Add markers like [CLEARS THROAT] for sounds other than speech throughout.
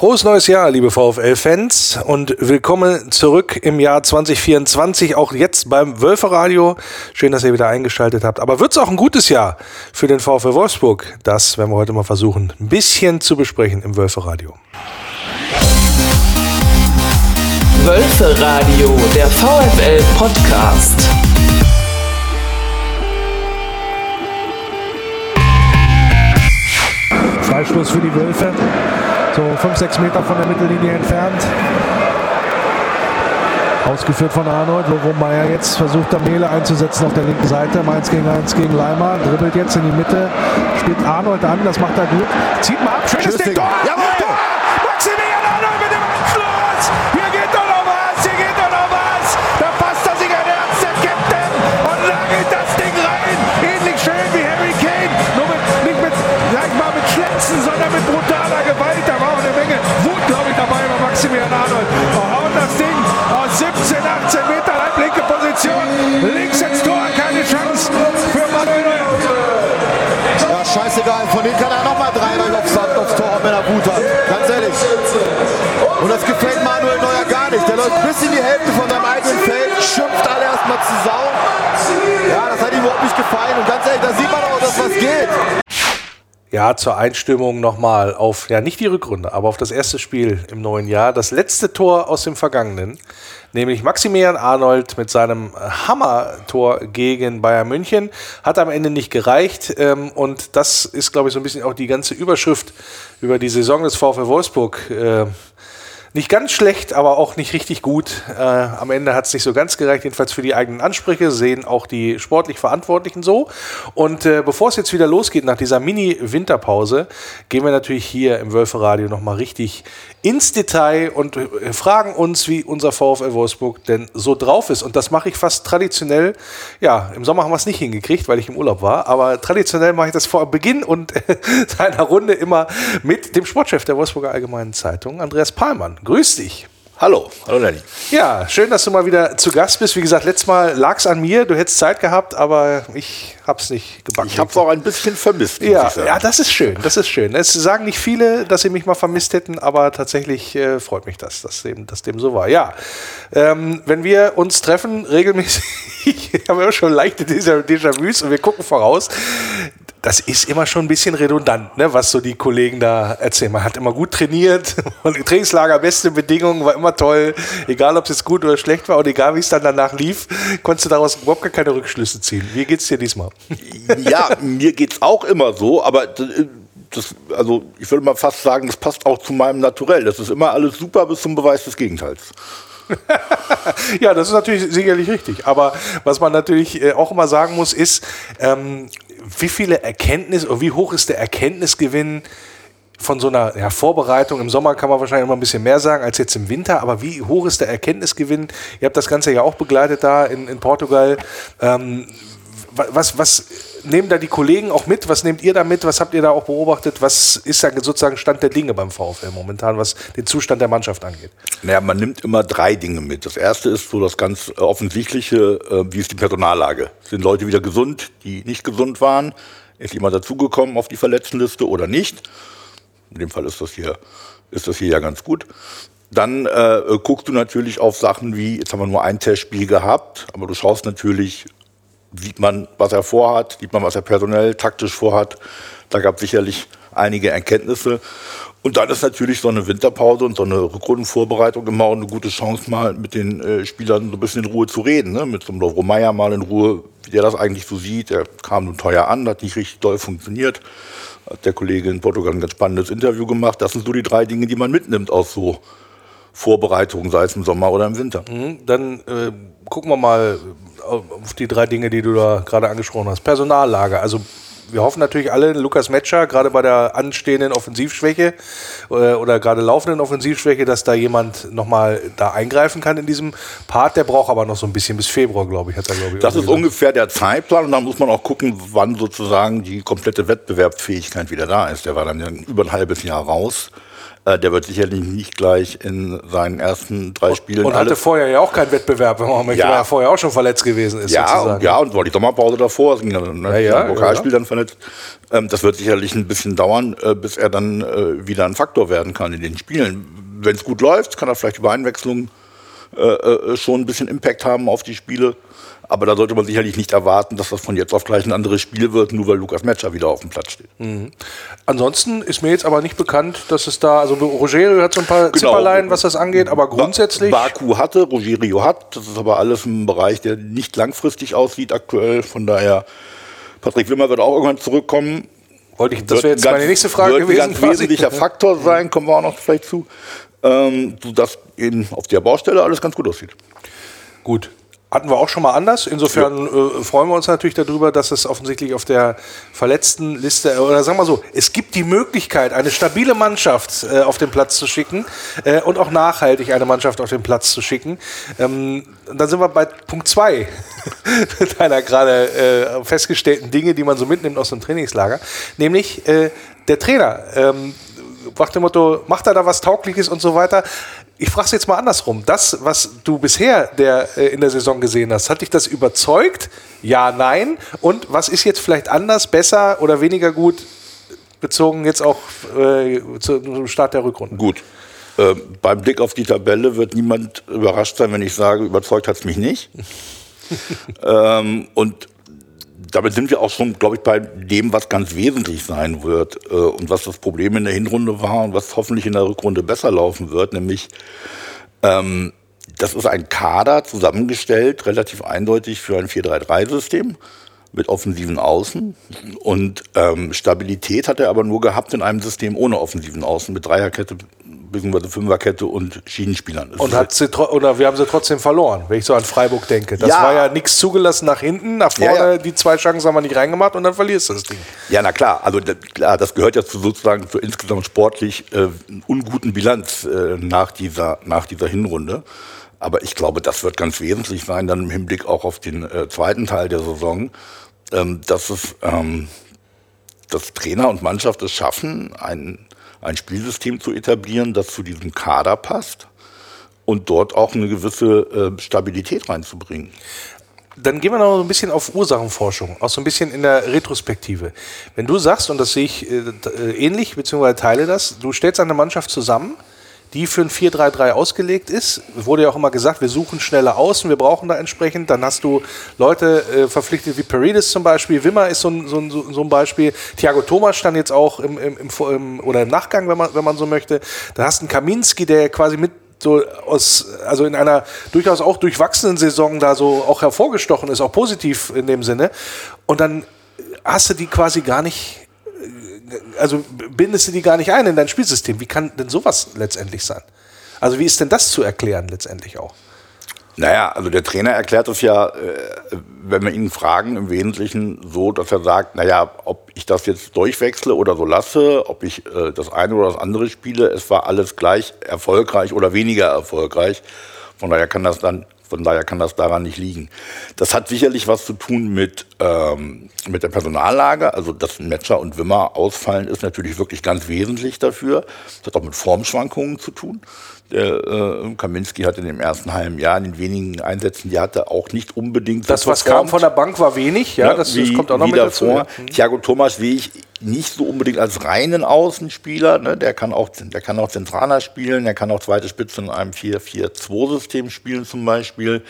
Frohes neues Jahr, liebe VfL-Fans und willkommen zurück im Jahr 2024, auch jetzt beim Wölferadio. Schön, dass ihr wieder eingeschaltet habt. Aber wird es auch ein gutes Jahr für den VfL Wolfsburg? Das werden wir heute mal versuchen, ein bisschen zu besprechen im Wölferadio. Wölferadio, der VfL-Podcast. Freistoß für die Wölfe so 5, 6 Meter von der Mittellinie entfernt. Ausgeführt von Arnold, wo Meier jetzt versucht, Mele einzusetzen auf der linken Seite. Mainz gegen 1 gegen Leimer. Dribbelt jetzt in die Mitte. Spielt Arnold an, das macht er gut. Zieht mal ab, schönes Ding. Tor! 17, 18 Metern, halblinke Position. Links ins Tor, keine Chance für Manuel Neuer. Ja, scheißegal. Von denen kann er nochmal drei rein aufs, aufs Tor, wenn er Wut hat. Ganz ehrlich. Und das gefällt Manuel Neuer gar nicht. Der läuft bis in die Hälfte von seinem eigenen Feld, schimpft alle erstmal zu Sau. Ja, das hat ihm überhaupt nicht gefallen. Und ganz ehrlich, da sieht man auch, dass was geht ja, zur Einstimmung nochmal auf, ja, nicht die Rückrunde, aber auf das erste Spiel im neuen Jahr. Das letzte Tor aus dem Vergangenen, nämlich Maximilian Arnold mit seinem Hammer-Tor gegen Bayern München, hat am Ende nicht gereicht. Ähm, und das ist, glaube ich, so ein bisschen auch die ganze Überschrift über die Saison des VfL Wolfsburg. Äh, nicht ganz schlecht, aber auch nicht richtig gut. Äh, am Ende hat es nicht so ganz gereicht, jedenfalls für die eigenen Ansprüche, sehen auch die sportlich Verantwortlichen so. Und äh, bevor es jetzt wieder losgeht nach dieser Mini-Winterpause, gehen wir natürlich hier im Wölferadio nochmal richtig ins Detail und äh, fragen uns, wie unser VfL Wolfsburg denn so drauf ist. Und das mache ich fast traditionell. Ja, im Sommer haben wir es nicht hingekriegt, weil ich im Urlaub war. Aber traditionell mache ich das vor Beginn und [LAUGHS] einer Runde immer mit dem Sportchef der Wolfsburger Allgemeinen Zeitung, Andreas Pahlmann. Grüß dich. Hallo, hallo Lenny. Ja, schön, dass du mal wieder zu Gast bist. Wie gesagt, letztes Mal lag es an mir, du hättest Zeit gehabt, aber ich habe es nicht gebacken. Ich habe es auch ein bisschen vermisst. Ja, ja, das ist schön, das ist schön. Es sagen nicht viele, dass sie mich mal vermisst hätten, aber tatsächlich äh, freut mich das, dass dem, dass dem so war. Ja, ähm, wenn wir uns treffen, regelmäßig, [LAUGHS] haben wir schon leichte Déjà-vus und wir gucken voraus das ist immer schon ein bisschen redundant, ne, was so die Kollegen da erzählen. Man hat immer gut trainiert [LAUGHS] und Trainingslager, beste Bedingungen, war immer toll. Egal, ob es jetzt gut oder schlecht war und egal, wie es dann danach lief, konntest du daraus überhaupt gar keine Rückschlüsse ziehen. Wie geht's dir diesmal? Ja, mir geht's auch immer so, aber das, also ich würde mal fast sagen, das passt auch zu meinem Naturell. Das ist immer alles super bis zum Beweis des Gegenteils. [LAUGHS] ja, das ist natürlich sicherlich richtig. Aber was man natürlich äh, auch immer sagen muss, ist, ähm, wie viele Erkenntnisse oder wie hoch ist der Erkenntnisgewinn von so einer ja, Vorbereitung? Im Sommer kann man wahrscheinlich immer ein bisschen mehr sagen als jetzt im Winter, aber wie hoch ist der Erkenntnisgewinn? Ihr habt das Ganze ja auch begleitet da in, in Portugal. Ähm, was, was nehmen da die Kollegen auch mit? Was nehmt ihr da mit? Was habt ihr da auch beobachtet? Was ist da sozusagen Stand der Dinge beim VfL momentan, was den Zustand der Mannschaft angeht? Naja, man nimmt immer drei Dinge mit. Das erste ist so das ganz offensichtliche, äh, wie ist die Personallage? Sind Leute wieder gesund, die nicht gesund waren? Ist jemand dazugekommen auf die Verletztenliste oder nicht? In dem Fall ist das hier, ist das hier ja ganz gut. Dann äh, guckst du natürlich auf Sachen wie, jetzt haben wir nur ein Testspiel gehabt, aber du schaust natürlich sieht man, was er vorhat, sieht man, was er personell, taktisch vorhat. Da gab es sicherlich einige Erkenntnisse. Und dann ist natürlich so eine Winterpause und so eine Rückrundenvorbereitung immer auch eine gute Chance, mal mit den äh, Spielern so ein bisschen in Ruhe zu reden. Ne? Mit so einem Lovro Meyer mal in Ruhe, wie der das eigentlich so sieht. Der kam nun teuer an, hat nicht richtig doll funktioniert. Hat der Kollege in Portugal ein ganz spannendes Interview gemacht. Das sind so die drei Dinge, die man mitnimmt aus so Vorbereitungen, sei es im Sommer oder im Winter. Mhm, dann äh, gucken wir mal auf die drei Dinge, die du da gerade angesprochen hast. Personallage. Also wir hoffen natürlich alle, Lukas Metscher, gerade bei der anstehenden Offensivschwäche äh, oder gerade laufenden Offensivschwäche, dass da jemand nochmal da eingreifen kann in diesem Part. Der braucht aber noch so ein bisschen bis Februar, glaube ich, hat er, glaube ich. Das ist gesagt. ungefähr der Zeitplan und dann muss man auch gucken, wann sozusagen die komplette Wettbewerbsfähigkeit wieder da ist. Der war dann ja über ein halbes Jahr raus. Äh, der wird sicherlich nicht gleich in seinen ersten drei Spielen. Und hatte vorher ja auch keinen Wettbewerb, wenn man möchte, Ja. weil er vorher auch schon verletzt gewesen ist. ja, sozusagen. und, ja, und war die Sommerpause davor, ging dann ne, Ja, ja, Pokalspiel dann verletzt. Ähm, das wird sicherlich ein bisschen dauern, äh, bis er dann äh, wieder ein Faktor werden kann in den Spielen. Wenn es gut läuft, kann er vielleicht über Einwechslung äh, äh, schon ein bisschen Impact haben auf die Spiele. Aber da sollte man sicherlich nicht erwarten, dass das von jetzt auf gleich ein anderes Spiel wird, nur weil Lukas Metscher wieder auf dem Platz steht. Ansonsten ist mir jetzt aber nicht bekannt, dass es da, also Rogerio hat so ein paar Genau. Zipperlein, was das angeht, aber grundsätzlich. Ba Baku hatte, Rogerio hat. Das ist aber alles ein Bereich, der nicht langfristig aussieht aktuell. Von daher, Patrick Wimmer wird auch irgendwann zurückkommen. Wollte ich, das wäre jetzt ein meine ganz- nächste Frage wird gewesen. Ein ganz wesentlicher [LAUGHS] Faktor sein, kommen wir auch noch vielleicht zu. Ähm, sodass eben auf der Baustelle alles ganz gut aussieht. Gut. Hatten wir auch schon mal anders. Insofern äh, freuen wir uns natürlich darüber, dass es offensichtlich auf der verletzten Liste, äh, oder sagen wir so, es gibt die Möglichkeit, eine stabile Mannschaft äh, auf den Platz zu schicken äh, und auch nachhaltig eine Mannschaft auf den Platz zu schicken. Ähm, dann sind wir bei Punkt 2 [LAUGHS] deiner gerade äh, festgestellten Dinge, die man so mitnimmt aus dem Trainingslager, nämlich äh, der Trainer. Ähm, nach dem Motto, macht er da was Taugliches und so weiter. Ich frage es jetzt mal andersrum. Das, was du bisher der, äh, in der Saison gesehen hast, hat dich das überzeugt? Ja, nein. Und was ist jetzt vielleicht anders, besser oder weniger gut bezogen jetzt auch äh, zu- zum Start der Rückrunde? Gut. Ähm, beim Blick auf die Tabelle wird niemand überrascht sein, wenn ich sage, überzeugt hat es mich nicht. [LAUGHS] ähm, und damit sind wir auch schon, glaube ich, bei dem, was ganz wesentlich sein wird äh, und was das Problem in der Hinrunde war und was hoffentlich in der Rückrunde besser laufen wird, nämlich ähm, das ist ein Kader zusammengestellt, relativ eindeutig für ein 4-3-3-System mit offensiven Außen. Und ähm, Stabilität hat er aber nur gehabt in einem System ohne offensiven Außen, mit Dreierkette bzw. Fünferkette und Schienenspielern. Es Und hat sie oder wir haben sie trotzdem verloren, wenn ich so an Freiburg denke. Das Ja. war ja nichts zugelassen nach hinten, nach vorne, Ja, ja. die zwei Chancen haben wir nicht reingemacht und dann verlierst du das Ding. Ja, na klar, also klar, das gehört ja zu sozusagen zur insgesamt sportlich äh, unguten Bilanz äh, nach, dieser, nach dieser Hinrunde. Aber ich glaube, das wird ganz wesentlich sein, dann im Hinblick auch auf den äh, zweiten Teil der Saison, ähm, dass es ähm, dass Trainer und Mannschaft es schaffen, ein, ein Spielsystem zu etablieren, das zu diesem Kader passt und dort auch eine gewisse äh, Stabilität reinzubringen. Dann gehen wir noch ein bisschen auf Ursachenforschung, auch so ein bisschen in der Retrospektive. Wenn du sagst, und das sehe ich äh, äh, ähnlich, beziehungsweise teile das, du stellst eine Mannschaft zusammen, die für ein 4-3-3 ausgelegt ist. Wurde ja auch immer gesagt, wir suchen schnelle Außen, wir brauchen da entsprechend. Dann hast du Leute äh, verpflichtet wie Paredes zum Beispiel, Wimmer ist so ein, so ein, so ein Beispiel. Thiago Thomas stand jetzt auch im, im, im, oder im Nachgang, wenn man, wenn man so möchte. Da hast du einen Kaminski, der quasi mit so aus, also in einer durchaus auch durchwachsenen Saison da so auch hervorgestochen ist, auch positiv in dem Sinne. Und dann hast du die quasi gar nicht, also bindest du die gar nicht ein in dein Spielsystem. Wie kann denn sowas letztendlich sein? Also wie ist denn das zu erklären letztendlich auch? Naja, also der Trainer erklärt es ja, äh, wenn wir ihn fragen, im Wesentlichen so, dass er sagt, naja, ob ich das jetzt durchwechsle oder so lasse, ob ich äh, das eine oder das andere spiele, es war alles gleich erfolgreich oder weniger erfolgreich. Von daher kann das dann, von daher kann das daran nicht liegen. Das hat sicherlich was zu tun mit, ähm, mit der Personallage. Also, dass Metscher und Wimmer ausfallen, ist natürlich wirklich ganz wesentlich dafür. Das hat auch mit Formschwankungen zu tun. Der äh, Kaminski hat in dem ersten halben Jahr, in den wenigen Einsätzen, die er hatte, auch nicht unbedingt so Das, was kam von der Bank, war wenig, ja, das, das kommt auch noch wie mit dazu. davor. ja. Thiago Thomas sehe ich nicht so unbedingt als reinen Außenspieler. Ne? Der, kann auch, der kann auch zentraler spielen, der kann auch zweite Spitze in einem 4-4-2-System spielen zum Beispiel.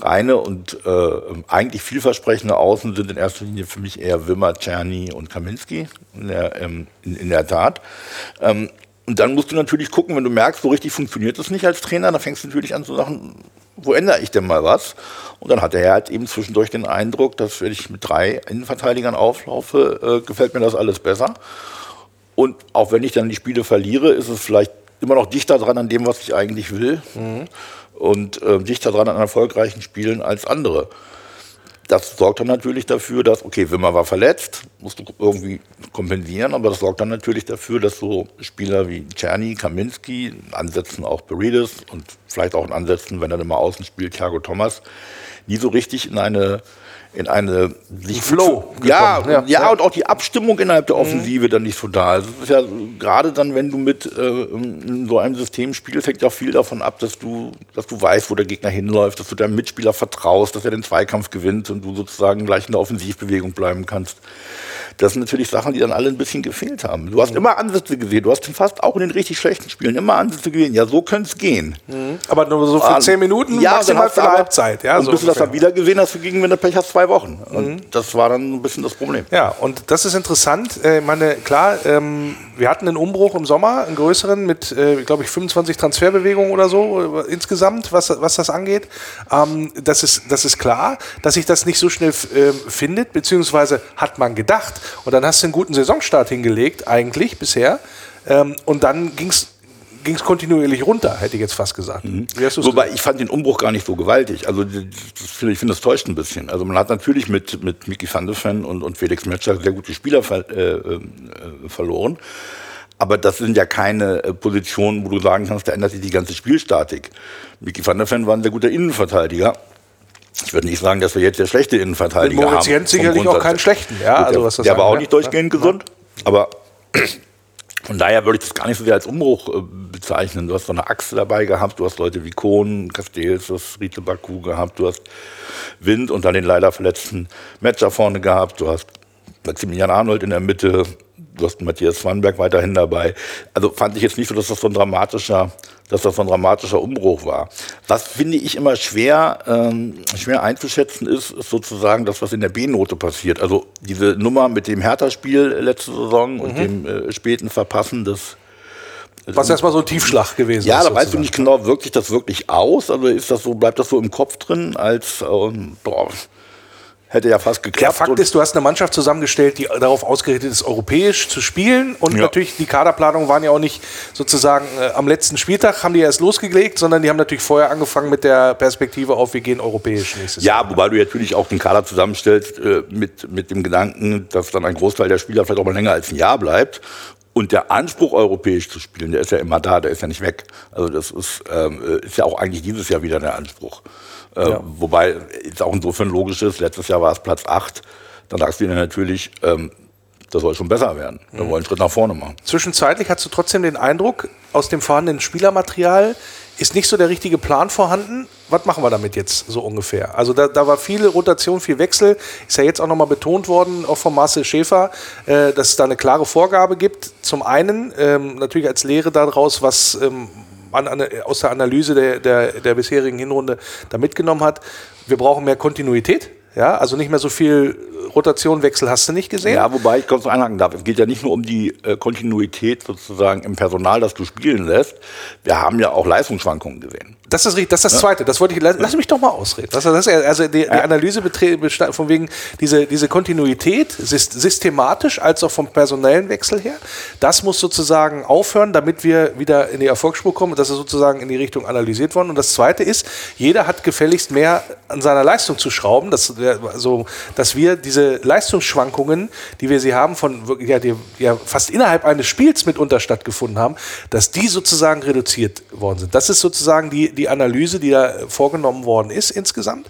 Reine und äh, eigentlich vielversprechende Außen sind in erster Linie für mich eher Wimmer, Czerny und Kaminski in der, ähm, in, in der Tat. Ähm, und dann musst du natürlich gucken, wenn du merkst, so richtig funktioniert es nicht als Trainer, dann fängst du natürlich an zu sagen, wo ändere ich denn mal was? Und dann hat er halt eben zwischendurch den Eindruck, dass wenn ich mit drei Innenverteidigern auflaufe, äh, gefällt mir das alles besser. Und auch wenn ich dann die Spiele verliere, ist es vielleicht immer noch dichter dran an dem, was ich eigentlich will. Und äh, dichter dran an erfolgreichen Spielen als andere. Das sorgt dann natürlich dafür, dass, okay, Wimmer war verletzt, musst du irgendwie kompensieren, aber das sorgt dann natürlich dafür, dass so Spieler wie Czerny, Kaminski, Ansätzen auch Paredes und vielleicht auch in Ansätzen, wenn er dann mal außen spielt, Thiago Thomas, nie so richtig in eine, in eine sich Flow Ja, ja, ja. und auch die Abstimmung innerhalb der Offensive dann nicht so da. Also es ist ja gerade dann, wenn du mit äh, so einem System spielst, hängt ja viel davon ab, dass du, dass du weißt, wo der Gegner hinläuft, dass du deinem Mitspieler vertraust, dass er den Zweikampf gewinnt und du sozusagen gleich in der Offensivbewegung bleiben kannst. Das sind natürlich Sachen, die dann alle ein bisschen gefehlt haben. Du hast immer Ansätze gesehen. Du hast fast auch in den richtig schlechten Spielen immer Ansätze gesehen. Ja, so könnte es gehen. Aber nur so für Ah, zehn Minuten, ja, maximal für du eine Halbzeit. Ja, und so bis du das dann wieder gesehen hast, gegen wenn du Pech hast, zwei Wochen. Und das war dann ein bisschen das Problem. Ja, und das ist interessant. Äh, Ich meine, klar, ähm, wir hatten einen Umbruch im Sommer, einen größeren, mit, äh, glaube ich, 25 Transferbewegungen oder so äh, insgesamt, was, was das angeht. Ähm, das, ist, das ist klar, dass sich das nicht so schnell ähm, findet, beziehungsweise hat man gedacht. Und dann hast du einen guten Saisonstart hingelegt, eigentlich bisher. Ähm, und dann ging es ging es kontinuierlich runter, hätte ich jetzt fast gesagt. Du's Wobei ich fand den Umbruch gar nicht so gewaltig. Also das, ich finde, das täuscht ein bisschen. Also man hat natürlich mit, mit Mickey van de Ven und, und Felix Metscher sehr gute Spieler ver, äh, äh, verloren. Aber das sind ja keine äh, Positionen, wo du sagen kannst, da ändert sich die ganze Spielstatik. Mickey van der Ven war ein sehr guter Innenverteidiger. Ich würde nicht sagen, dass wir jetzt sehr schlechte Innenverteidiger Mit Moritz haben. Jens sicherlich auch keinen schlechten, ja, also der, was das der war auch nicht durchgehend gesund, aber von daher würde ich das gar nicht so sehr als Umbruch äh, bezeichnen. Du hast so eine Achse dabei gehabt, du hast Leute wie Kohn, Castells, du hast Riete Baku gehabt, du hast Wind und dann den leider verletzten Matcher vorne gehabt, du hast Maximilian Arnold in der Mitte, du hast Matthias Swanberg weiterhin dabei. Also fand ich jetzt nicht so, dass das so ein dramatischer, dass das so ein dramatischer Umbruch war. Was finde ich immer schwer, ähm, schwer einzuschätzen ist, ist sozusagen das, was in der B-Note passiert. Also diese Nummer mit dem Hertha-Spiel letzte Saison und dem äh, späten Verpassen des Was erstmal so ein Tiefschlag gewesen ja, ist. da weißt du nicht genau, wirkt sich das wirklich aus? Also ist das so, bleibt das so im Kopf drin, als ähm, boah, hätte ja fast geklappt. Ja, Fakt ist, du hast eine Mannschaft zusammengestellt, die darauf ausgerichtet ist, europäisch zu spielen. Und Ja. natürlich, die Kaderplanungen waren ja auch nicht sozusagen äh, am letzten Spieltag, haben die erst losgelegt, sondern die haben natürlich vorher angefangen mit der Perspektive auf, wir gehen europäisch nächstes Jahr. Ja, wobei du natürlich auch den Kader zusammenstellst äh, mit, mit dem Gedanken, dass dann ein Großteil der Spieler vielleicht auch mal länger als ein Jahr bleibt. Und der Anspruch, europäisch zu spielen, der ist ja immer da, der ist ja nicht weg. Also das ist, ähm, äh, ist ja auch eigentlich dieses Jahr wieder der Anspruch. Äh, Ja. Wobei es auch insofern logisch ist, letztes Jahr war es Platz 8, dann sagst du dir natürlich, ähm, das soll schon besser werden. Wir wollen einen Schritt nach vorne machen. Zwischenzeitlich hast du trotzdem den Eindruck, aus dem vorhandenen Spielermaterial ist nicht so der richtige Plan vorhanden. Was machen wir damit jetzt so ungefähr? Also da, da war viel Rotation, viel Wechsel. Ist ja jetzt auch nochmal betont worden, auch von Marcel Schäfer, äh, dass es da eine klare Vorgabe gibt. Zum einen ähm, natürlich als Lehre daraus, was ähm, aus der Analyse der, der, der bisherigen Hinrunde da mitgenommen hat. Wir brauchen mehr Kontinuität. Ja, also nicht mehr so viel Rotation, Wechsel hast du nicht gesehen. Ja, wobei ich kurz einhaken darf. Es geht ja nicht nur um die äh, Kontinuität sozusagen im Personal, das du spielen lässt. Wir haben ja auch Leistungsschwankungen gesehen. Das ist richtig, das ist das Zweite. Das wollte ich, lass, mich doch mal ausreden. Das, das also die, die Analyse bestand von wegen diese, diese Kontinuität, syst- systematisch als auch vom personellen Wechsel her, das muss sozusagen aufhören, damit wir wieder in die Erfolgsspur kommen. Das ist sozusagen in die Richtung analysiert worden. Und das Zweite ist, jeder hat gefälligst mehr an seiner Leistung zu schrauben, dass, also, dass wir diese Leistungsschwankungen, die wir sie haben, von ja, die ja fast innerhalb eines Spiels mitunter stattgefunden haben, dass die sozusagen reduziert worden sind. Das ist sozusagen die, die Analyse, die da vorgenommen worden ist insgesamt.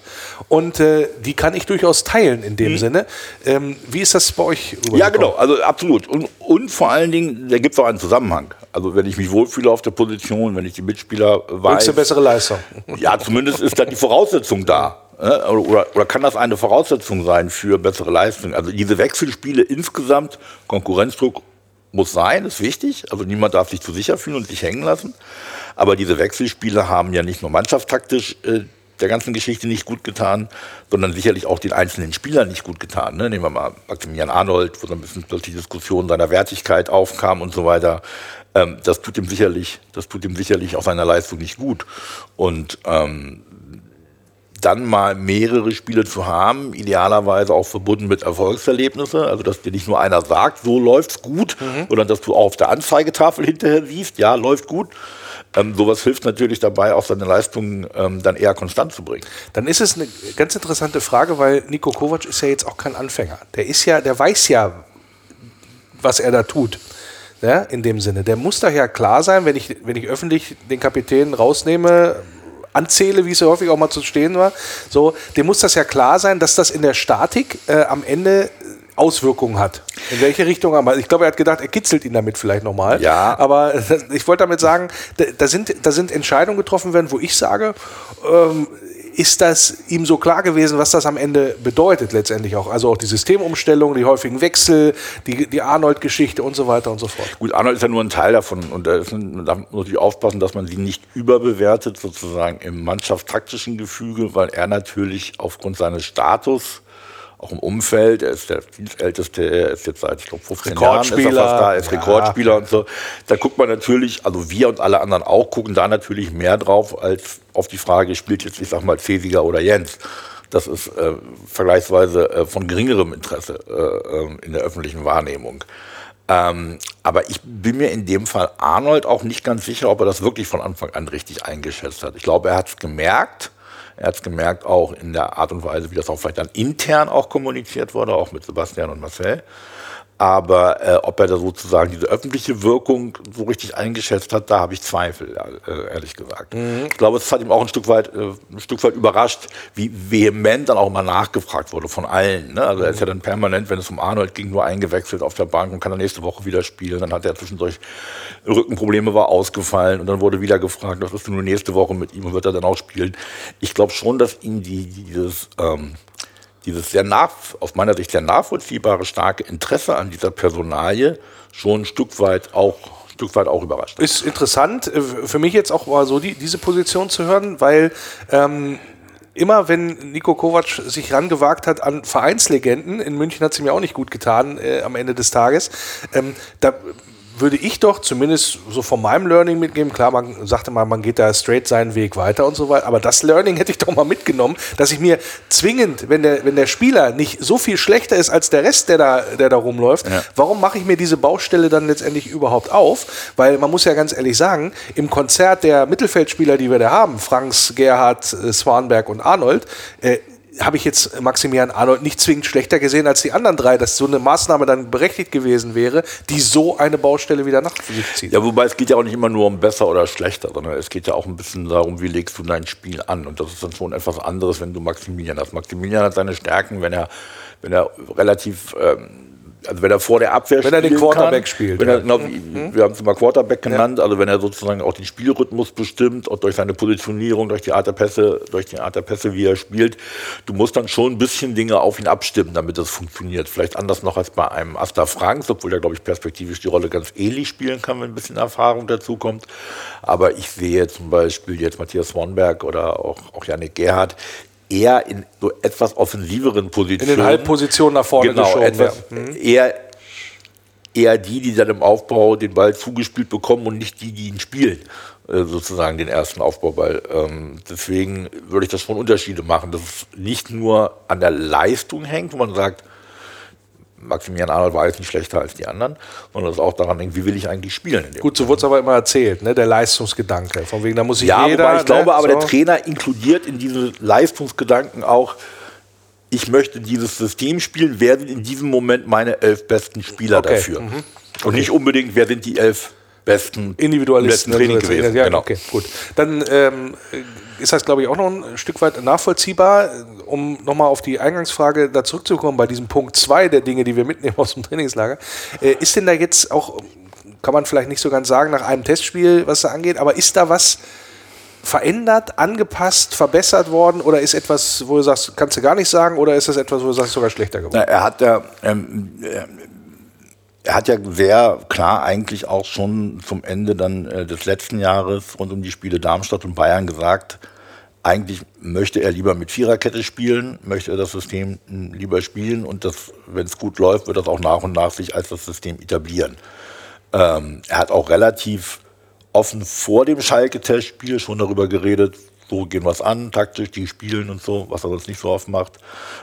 Und äh, die kann ich durchaus teilen in dem Sinne. Ähm, wie ist das bei euch? Mhm. Ja, genau, also absolut. Und, und vor allen Dingen, da gibt es auch einen Zusammenhang. Also wenn ich mich wohlfühle auf der Position, wenn ich die Mitspieler Bringst weiß, du bessere Leistung? ja, zumindest ist da die Voraussetzung da. ne? Oder, oder, oder kann das eine Voraussetzung sein für bessere Leistung? Also diese Wechselspiele insgesamt, Konkurrenzdruck muss sein, ist wichtig. Also niemand darf sich zu sicher fühlen und sich hängen lassen. Aber diese Wechselspiele haben ja nicht nur mannschaftstaktisch äh, der ganzen Geschichte nicht gut getan, sondern sicherlich auch den einzelnen Spielern nicht gut getan. Ne? Nehmen wir mal Maximilian Arnold, wo dann ein bisschen plötzlich Diskussion seiner Wertigkeit aufkam und so weiter. Ähm, das tut ihm sicherlich, das tut ihm sicherlich auch seiner Leistung nicht gut. Und ähm, dann mal mehrere Spiele zu haben, idealerweise auch verbunden mit Erfolgserlebnissen, also dass dir nicht nur einer sagt, so läuft's gut, sondern dass du auch auf der Anzeigetafel hinterher siehst, ja, läuft gut. Ähm, sowas hilft natürlich dabei, auch seine Leistungen ähm, dann eher konstant zu bringen. Dann ist es eine ganz interessante Frage, weil Nico Kovac ist ja jetzt auch kein Anfänger. Der ist ja, der weiß ja, was er da tut. Ja, in dem Sinne. Der muss daher klar sein, wenn ich, wenn ich öffentlich den Kapitän rausnehme, anzähle, wie es ja häufig auch mal zu stehen war, so, dem muss das ja klar sein, dass das in der Statik äh, am Ende Auswirkungen hat. In welche Richtung? Aber ich glaube, er hat gedacht, er kitzelt ihn damit vielleicht nochmal. Ja. Aber ich wollte damit sagen, da, sind, da sind Entscheidungen getroffen werden, wo ich sage, ähm, ist das ihm so klar gewesen, was das am Ende bedeutet letztendlich auch? Also auch die Systemumstellung, die häufigen Wechsel, die, die Arnold-Geschichte und so weiter und so fort. Gut, Arnold ist ja nur ein Teil davon und da, ist, da muss natürlich aufpassen, dass man sie nicht überbewertet, sozusagen im mannschaftstaktischen Gefüge, weil er natürlich aufgrund seines Status auch im Umfeld. Er ist der Dienstälteste, er ist jetzt seit ich glaube, 15 Jahren ist er fast da, er ist ja. Rekordspieler und so. Da guckt man natürlich, also wir und alle anderen auch, gucken da natürlich mehr drauf als auf die Frage, spielt jetzt, ich sag mal, Cesiger oder Jens. Das ist äh, vergleichsweise äh, von geringerem Interesse äh, ähm, in der öffentlichen Wahrnehmung. Ähm, aber ich bin mir in dem Fall Arnold auch nicht ganz sicher, ob er das wirklich von Anfang an richtig eingeschätzt hat. Ich glaube, er hat es gemerkt er hat es gemerkt, auch in der Art und Weise, wie das auch vielleicht dann intern auch kommuniziert wurde, auch mit Sebastian und Marcel. Aber äh, ob er da sozusagen diese öffentliche Wirkung so richtig eingeschätzt hat, da habe ich Zweifel, äh, ehrlich gesagt. Mhm. Ich glaube, es hat ihm auch ein Stück weit, äh, ein Stück weit überrascht, wie vehement dann auch mal nachgefragt wurde von allen. Ne? Also er ist ja dann permanent, wenn es um Arnold ging, nur eingewechselt auf der Bank und kann dann nächste Woche wieder spielen. Dann hat er zwischendurch Rückenprobleme, war ausgefallen und dann wurde wieder gefragt, was ist denn nur nächste Woche mit ihm und wird er dann auch spielen? Ich glaube schon, dass ihm die, dieses ähm, dieses sehr nach, aus meiner Sicht sehr nachvollziehbare, starke Interesse an dieser Personalie schon ein Stück weit auch Stück weit auch überrascht. Ist interessant äh, für mich jetzt auch mal so die, diese Position zu hören, weil ähm, immer wenn Nico Kovac sich rangewagt hat an Vereinslegenden, in München hat sie mir auch nicht gut getan äh, am Ende des Tages, ähm, da würde ich doch zumindest so von meinem Learning mitgeben. Klar, man sagte mal, man geht da straight seinen Weg weiter und so weiter. Aber das Learning [LAUGHS] hätte ich doch mal mitgenommen, dass ich mir zwingend, wenn der, wenn der Spieler nicht so viel schlechter ist als der Rest, der da, der da rumläuft, ja. warum mache ich mir diese Baustelle dann letztendlich überhaupt auf? Weil man muss ja ganz ehrlich sagen, im Konzert der Mittelfeldspieler, die wir da haben, Franks, Gerhard, äh, Swanberg und Arnold, äh, habe ich jetzt Maximilian Arnold nicht zwingend schlechter gesehen als die anderen drei, dass so eine Maßnahme dann berechtigt gewesen wäre, die so eine Baustelle wieder nach sich zieht. Ja, wobei es geht ja auch nicht immer nur um besser oder schlechter, sondern es geht ja auch ein bisschen darum, wie legst du dein Spiel an. Und das ist dann schon etwas anderes, wenn du Maximilian hast. Maximilian hat seine Stärken, wenn er, wenn er relativ ähm, also wenn er vor der Abwehr wenn er den Quarterback kann, spielt. Wenn er, genau, mhm. Wir haben es mal Quarterback genannt, ja. also wenn er sozusagen auch den Spielrhythmus bestimmt und durch seine Positionierung, durch die Art der Pässe, durch die Art der Pässe, wie er spielt, du musst dann schon ein bisschen Dinge auf ihn abstimmen, damit das funktioniert. Vielleicht anders noch als bei einem Asta Franks, obwohl er, glaube ich, perspektivisch die Rolle ganz ähnlich spielen kann, wenn ein bisschen Erfahrung dazukommt. Aber ich sehe zum Beispiel jetzt Matthias Swanberg oder auch, auch Janik Gerhardt, eher in so etwas offensiveren Positionen. In den Halbpositionen nach vorne genau, geschoben. Etwas. Mhm. eher, eher die, die dann im Aufbau den Ball zugespielt bekommen und nicht die, die ihn spielen äh, sozusagen den ersten Aufbauball. Ähm, deswegen würde ich das schon Unterschiede machen, dass es nicht nur an der Leistung hängt, wo man sagt, Maximilian Arnold war jetzt nicht schlechter als die anderen, sondern es auch daran hängt, wie will ich eigentlich spielen. Gut, so wurde es aber immer erzählt, ne? der Leistungsgedanke. Von wegen, da muss ich ja, jeder. Wobei ich glaube, ne? aber so. der Trainer inkludiert in diese Leistungsgedanken auch, ich möchte dieses System spielen, wer sind in diesem Moment meine elf besten Spieler okay. dafür? Mhm. Und okay. nicht unbedingt, wer sind die elf besten Individualisten Training gewesen. Ja, genau. Okay, gut. Dann ähm, ist das, glaube ich, auch noch ein Stück weit nachvollziehbar. Um nochmal auf die Eingangsfrage da zurückzukommen, bei diesem Punkt 2 der Dinge, die wir mitnehmen aus dem Trainingslager. Äh, ist denn da jetzt auch, kann man vielleicht nicht so ganz sagen, nach einem Testspiel, was da angeht, aber ist da was verändert, angepasst, verbessert worden oder ist etwas, wo du sagst, kannst du gar nicht sagen oder ist das etwas, wo du sagst, sogar schlechter geworden? Na, er hat ja, ähm, er hat ja sehr klar eigentlich auch schon zum Ende dann äh, des letzten Jahres rund um die Spiele Darmstadt und Bayern gesagt, eigentlich möchte er lieber mit Viererkette spielen, möchte er das System hm, lieber spielen und wenn es gut läuft, wird das auch nach und nach sich als das System etablieren. Ähm, er hat auch relativ offen vor dem Schalke-Testspiel schon darüber geredet, so gehen wir es an, taktisch, die spielen und so, was er sonst nicht so oft macht,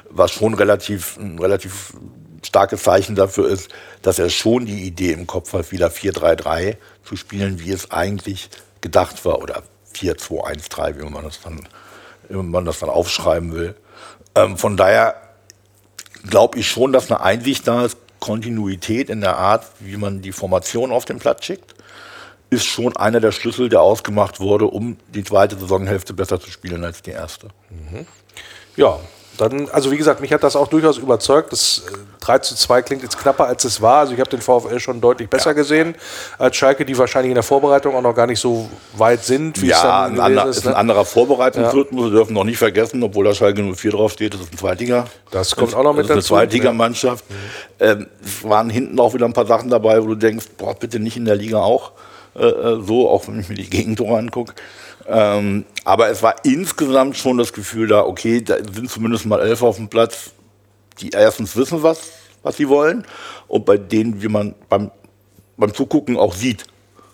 was schon relativ, ein relativ starkes Zeichen dafür ist, dass er schon die Idee im Kopf hat, wieder 4-3-3 zu spielen, wie es eigentlich gedacht war, oder 4-2-1-3, wie man das dann, man das dann aufschreiben will. Ähm, von daher glaube ich schon, dass eine Einsicht da ist, Kontinuität in der Art, wie man die Formation auf den Platz schickt. ist schon einer der Schlüssel, der ausgemacht wurde, um die zweite Saisonhälfte besser zu spielen als die erste. Ja, dann, also wie gesagt, mich hat das auch durchaus überzeugt. Das äh, 3 zu 2 klingt jetzt knapper, als es war. Also ich habe den VfL schon deutlich besser gesehen als Schalke, die wahrscheinlich in der Vorbereitung auch noch gar nicht so weit sind, wie es Ja, dann ein, ander, ist. ist ein Ne? anderer Vorbereitungsrhythmus. Wir dürfen noch nicht vergessen, obwohl da Schalke 04 drauf steht, das ist ein Zweitliga. Das kommt auch noch mit das ist eine dazu. Zweitligamannschaft. Ähm, es waren hinten auch wieder ein paar Sachen dabei, wo du denkst, boah, bitte nicht in der Liga auch äh, äh, so, auch wenn ich mir die Gegentore angucke. Ähm, aber es war insgesamt schon das Gefühl da, okay, da sind zumindest mal elf auf dem Platz, die erstens wissen, was, was sie wollen und bei denen, wie man beim, beim Zugucken auch sieht,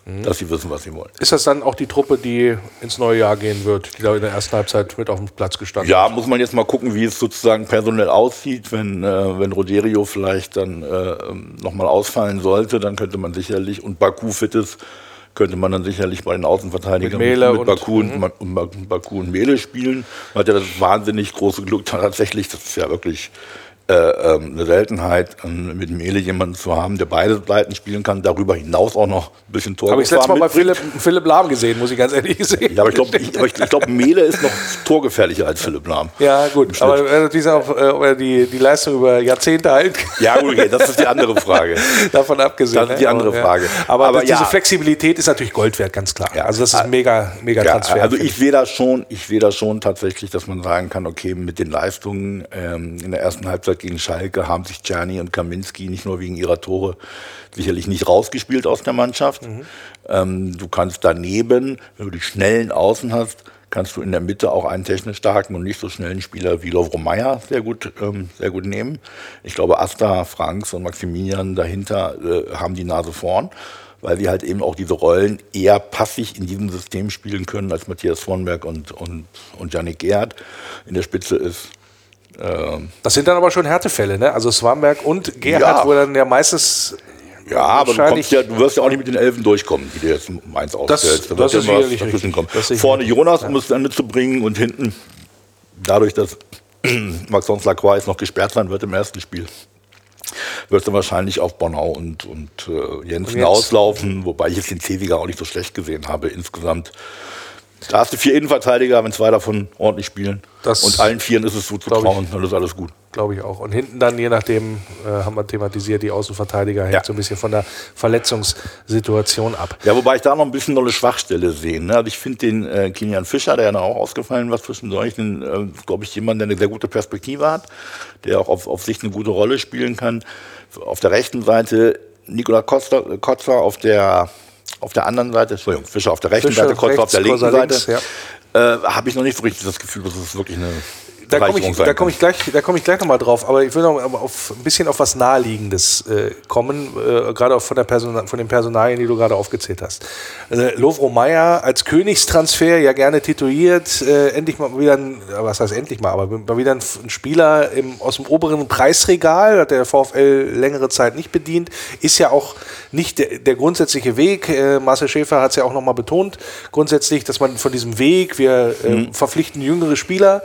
Mhm. dass sie wissen, was sie wollen. Ist das dann auch die Truppe, die ins neue Jahr gehen wird, die da in der ersten Halbzeit mit auf dem Platz gestanden Ja, hat? muss man jetzt mal gucken, wie es sozusagen personell aussieht. Wenn, äh, wenn Roderio vielleicht dann äh, nochmal ausfallen sollte, dann könnte man sicherlich, und Baku fit ist, könnte man dann sicherlich bei den Außenverteidigern Mit mit, und- Baku, und, und, Ma- Baku und Mele spielen. Man hat ja das wahnsinnig große Glück tatsächlich, das ist ja wirklich äh, ähm, eine Seltenheit, ähm, mit Mele jemanden zu haben, der beide Seiten spielen kann, darüber hinaus auch noch ein bisschen Tor Habe ich das letzte Mal bei Philipp, Philipp Lahm gesehen, muss ich ganz ehrlich sehen. Ja, aber ich glaube, ich, ich, glaub, Mele ist noch torgefährlicher als Philipp Lahm. Ja, gut. Aber natürlich auch, äh, ob er die, die Leistung über Jahrzehnte halten kann, Ja, gut, okay, das ist die andere Frage. [LAUGHS] davon abgesehen. Das ist die ne? andere Aber, Frage. Aber, Aber diese ja. Flexibilität ist natürlich Gold wert, ganz klar. Ja. Also das ist mega, mega Ja, Transfer. also ich sehe da schon, ich sehe da schon tatsächlich, dass man sagen kann, okay, mit den Leistungen ähm, in der ersten Halbzeit gegen Schalke haben sich Czerny und Kaminski nicht nur wegen ihrer Tore sicherlich nicht rausgespielt aus der Mannschaft. Ähm, du kannst daneben, wenn du die schnellen Außen hast, kannst du in der Mitte auch einen technisch starken und nicht so schnellen Spieler wie Lovro Meyer sehr gut, ähm, sehr gut nehmen. Ich glaube, Asta, Franks und Maximilian dahinter äh, haben die Nase vorn, weil sie halt eben auch diese Rollen eher passiv in diesem System spielen können, als Matthias Vornberg und, und, und Janik Gerhardt in der Spitze ist. Ähm, Das sind dann aber schon Härtefälle, ne? Also Swamberg und Gerhard, Ja. wo dann ja meistens ja, aber du, kommst ja, du wirst ja auch nicht mit den Elfen durchkommen, die du jetzt Mainz aufstellst. Da das ja dazwischen kommen. Das ist sicherlich Vorne Jonas, um es dann mitzubringen und hinten, dadurch, dass [CLEARS THROAT] Maxence Lacroix jetzt noch gesperrt sein wird im ersten Spiel, wird er wahrscheinlich auf Bonau und, und äh, Jensen Und auslaufen, wobei ich jetzt den Zewiger auch nicht so schlecht gesehen habe insgesamt. Da hast du vier Innenverteidiger, wenn zwei davon ordentlich spielen. Das und allen Vieren ist es so zu trauen, dann ist alles gut. glaube ich auch. Und hinten dann, je nachdem, äh, haben wir thematisiert, die Außenverteidiger hängt Ja. so ein bisschen von der Verletzungssituation ab. Ja, wobei ich da noch ein bisschen noch eine Schwachstelle sehe. Ne? Also ich finde den äh, Kilian Fischer, der ja auch ausgefallen war zwischendurch, den, äh, glaube ich, jemand, der eine sehr gute Perspektive hat, der auch auf, auf sich eine gute Rolle spielen kann. Auf der rechten Seite Nikola Kotzer, auf der, auf der anderen Seite, Entschuldigung, Fischer auf der rechten Fischer Seite, Kotzer auf der linken Seite. links, äh, Habe ich noch nicht so richtig das Gefühl, dass es wirklich eine Da komme ich, da komm ich gleich, da komme ich gleich nochmal drauf. Aber ich will noch auf, ein bisschen auf was Naheliegendes äh, kommen, äh, gerade auch von, der Person, von den Personalien, die du gerade aufgezählt hast. Äh, Lovro Meyer als Königstransfer, ja gerne tituliert, äh, endlich mal wieder ein, was heißt endlich mal, aber mal wieder ein, ein Spieler im, aus dem oberen Preisregal, hat der VfL längere Zeit nicht bedient, ist ja auch nicht der, der grundsätzliche Weg. Äh, Marcel Schäfer hat es ja auch nochmal betont, grundsätzlich, dass man von diesem Weg, wir äh, verpflichten jüngere Spieler,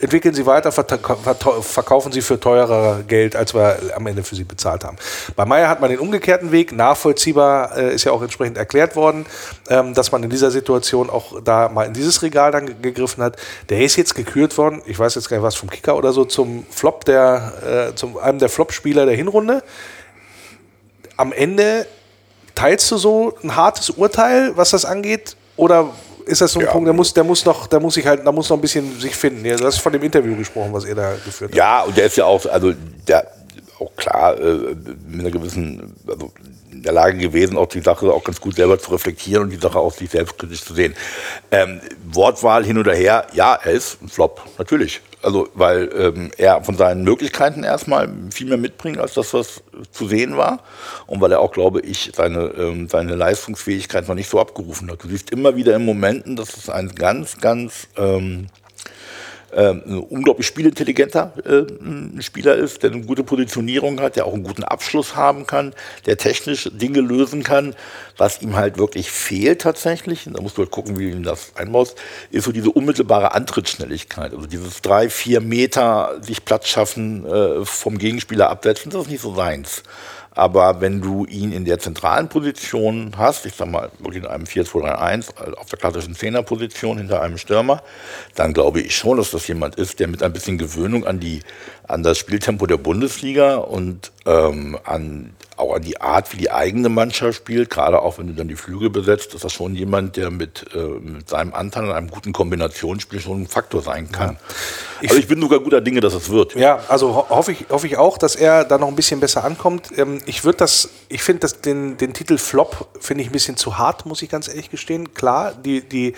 entwickeln sie weiter, verkaufen sie für teurer Geld, als wir am Ende für sie bezahlt haben. Bei Meier hat man den umgekehrten Weg, nachvollziehbar, äh, ist ja auch entsprechend erklärt worden, ähm, dass man in dieser Situation auch da mal in dieses Regal dann ge- gegriffen hat. Der ist jetzt gekürt worden, ich weiß jetzt gar nicht was vom Kicker oder so, zum Flop der, äh, zum einem der Flop-Spieler der Hinrunde. Am Ende teilst du so ein hartes Urteil, was das angeht, oder ist das so ein Ja. Punkt, der muss, der muss noch, der muss sich halt, da muss noch ein bisschen sich finden. Ja, du hast von dem Interview gesprochen, was ihr da geführt habt. Ja, und der ist ja auch, also der auch klar äh, mit einer gewissen, also in der Lage gewesen, auch die Sache auch ganz gut selber zu reflektieren und die Sache auch sich selbstkritisch zu sehen. Ähm, Wortwahl hin oder her, ja, er ist ein Flop, natürlich. Also, weil ähm, er von seinen Möglichkeiten erstmal viel mehr mitbringt, als das, was zu sehen war. Und weil er auch, glaube ich, seine, ähm, seine Leistungsfähigkeit noch nicht so abgerufen hat. Du siehst immer wieder in Momenten, dass es ein ganz, ganz ähm, ein unglaublich spielintelligenter äh, ein Spieler ist, der eine gute Positionierung hat, der auch einen guten Abschluss haben kann, der technisch Dinge lösen kann. Was ihm halt wirklich fehlt tatsächlich, da musst du halt gucken, wie du ihm das einbaust, ist so diese unmittelbare Antrittsschnelligkeit. Also dieses drei, vier Meter sich Platz schaffen, äh, vom Gegenspieler absetzen, das ist nicht so seins. Aber wenn du ihn in der zentralen Position hast, ich sag mal, wirklich in einem 4-2-3-1, also auf der klassischen Zehnerposition hinter einem Stürmer, dann glaube ich schon, dass das jemand ist, der mit ein bisschen Gewöhnung an die, an das Spieltempo der Bundesliga und ähm, an, auch an die Art, wie die eigene Mannschaft spielt, gerade auch wenn du dann die Flügel besetzt, ist das schon jemand, der mit, äh, mit seinem Anteil an einem guten Kombinationsspiel schon ein Faktor sein kann. Ja. Ich, also ich bin sogar guter Dinge, dass es wird. Ja, also ho hoffe ich, hoffe ich auch, dass er da noch ein bisschen besser ankommt. Ähm, ich würde das, ich finde den, den Titel Flop finde ich ein bisschen zu hart, muss ich ganz ehrlich gestehen. Klar, die, die,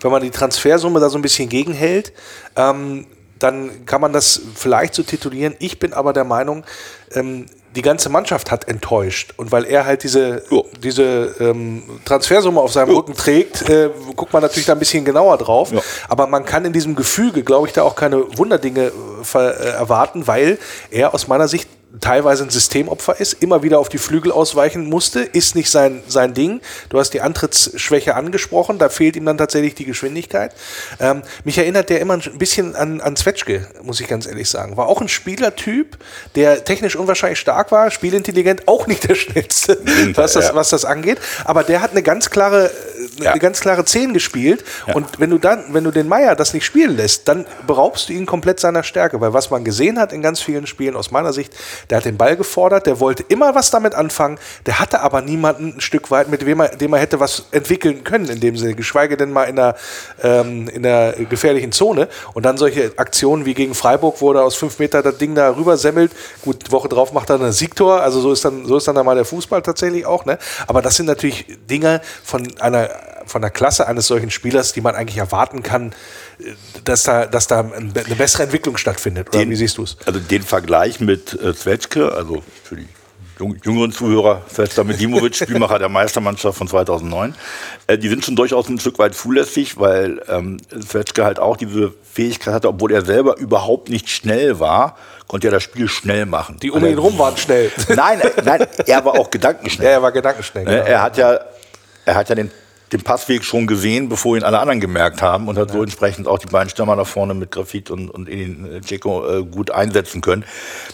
wenn man die Transfersumme da so ein bisschen gegenhält, ähm, dann kann man das vielleicht so titulieren. Ich bin aber der Meinung, ähm, die ganze Mannschaft hat enttäuscht. Und weil er halt diese, ja. diese ähm, Transfersumme auf seinem ja. Rücken trägt, äh, guckt man natürlich da ein bisschen genauer drauf. Ja. Aber man kann in diesem Gefüge, glaube ich, da auch keine Wunderdinge äh, erwarten, weil er aus meiner Sicht teilweise ein Systemopfer ist, immer wieder auf die Flügel ausweichen musste, ist nicht sein, sein Ding. Du hast die Antrittsschwäche angesprochen, da fehlt ihm dann tatsächlich die Geschwindigkeit. Ähm, mich erinnert der immer ein bisschen an, an Zwetschge, muss ich ganz ehrlich sagen. War auch ein Spielertyp, der technisch unwahrscheinlich stark war, spielintelligent, auch nicht der schnellste, was das, was das angeht. Aber der hat eine ganz klare, eine ganz klare Zehn gespielt. Ja. Und wenn du dann, wenn du den Meier das nicht spielen lässt, dann beraubst du ihn komplett seiner Stärke. Weil was man gesehen hat in ganz vielen Spielen, aus meiner Sicht, der hat den Ball gefordert, der wollte immer was damit anfangen, der hatte aber niemanden ein Stück weit, mit dem er, dem er hätte was entwickeln können in dem Sinne, geschweige denn mal in der, ähm, in der gefährlichen Zone. Und dann solche Aktionen wie gegen Freiburg, wo er aus fünf Meter das Ding da rüber semmelt. Gut, Woche drauf macht er ein Siegtor, also so ist dann, so ist dann mal der Fußball tatsächlich auch. Ne? Aber das sind natürlich Dinge von einer, von der Klasse eines solchen Spielers, die man eigentlich erwarten kann, dass da, dass da eine bessere Entwicklung stattfindet. Den, wie siehst du es? Also den Vergleich mit äh, Zwetschke, also für die jüngeren Zuhörer, Sestan Medimovic, [LAUGHS] Spielmacher der Meistermannschaft von 2009, äh, die sind schon durchaus ein Stück weit zulässig, weil ähm, Svetschke halt auch diese Fähigkeit hatte, obwohl er selber überhaupt nicht schnell war, konnte er das Spiel schnell machen. Die um ihn rum waren schnell. Nein, nein, er war auch gedankenschnell. [LAUGHS] Ja, er war gedankenschnell. Genau. Er hat ja, er hat ja den den Passweg schon gesehen, bevor ihn alle anderen gemerkt haben und hat ja. so entsprechend auch die beiden Stürmer da vorne mit Grafit und, und Edin Dzeko äh, gut einsetzen können.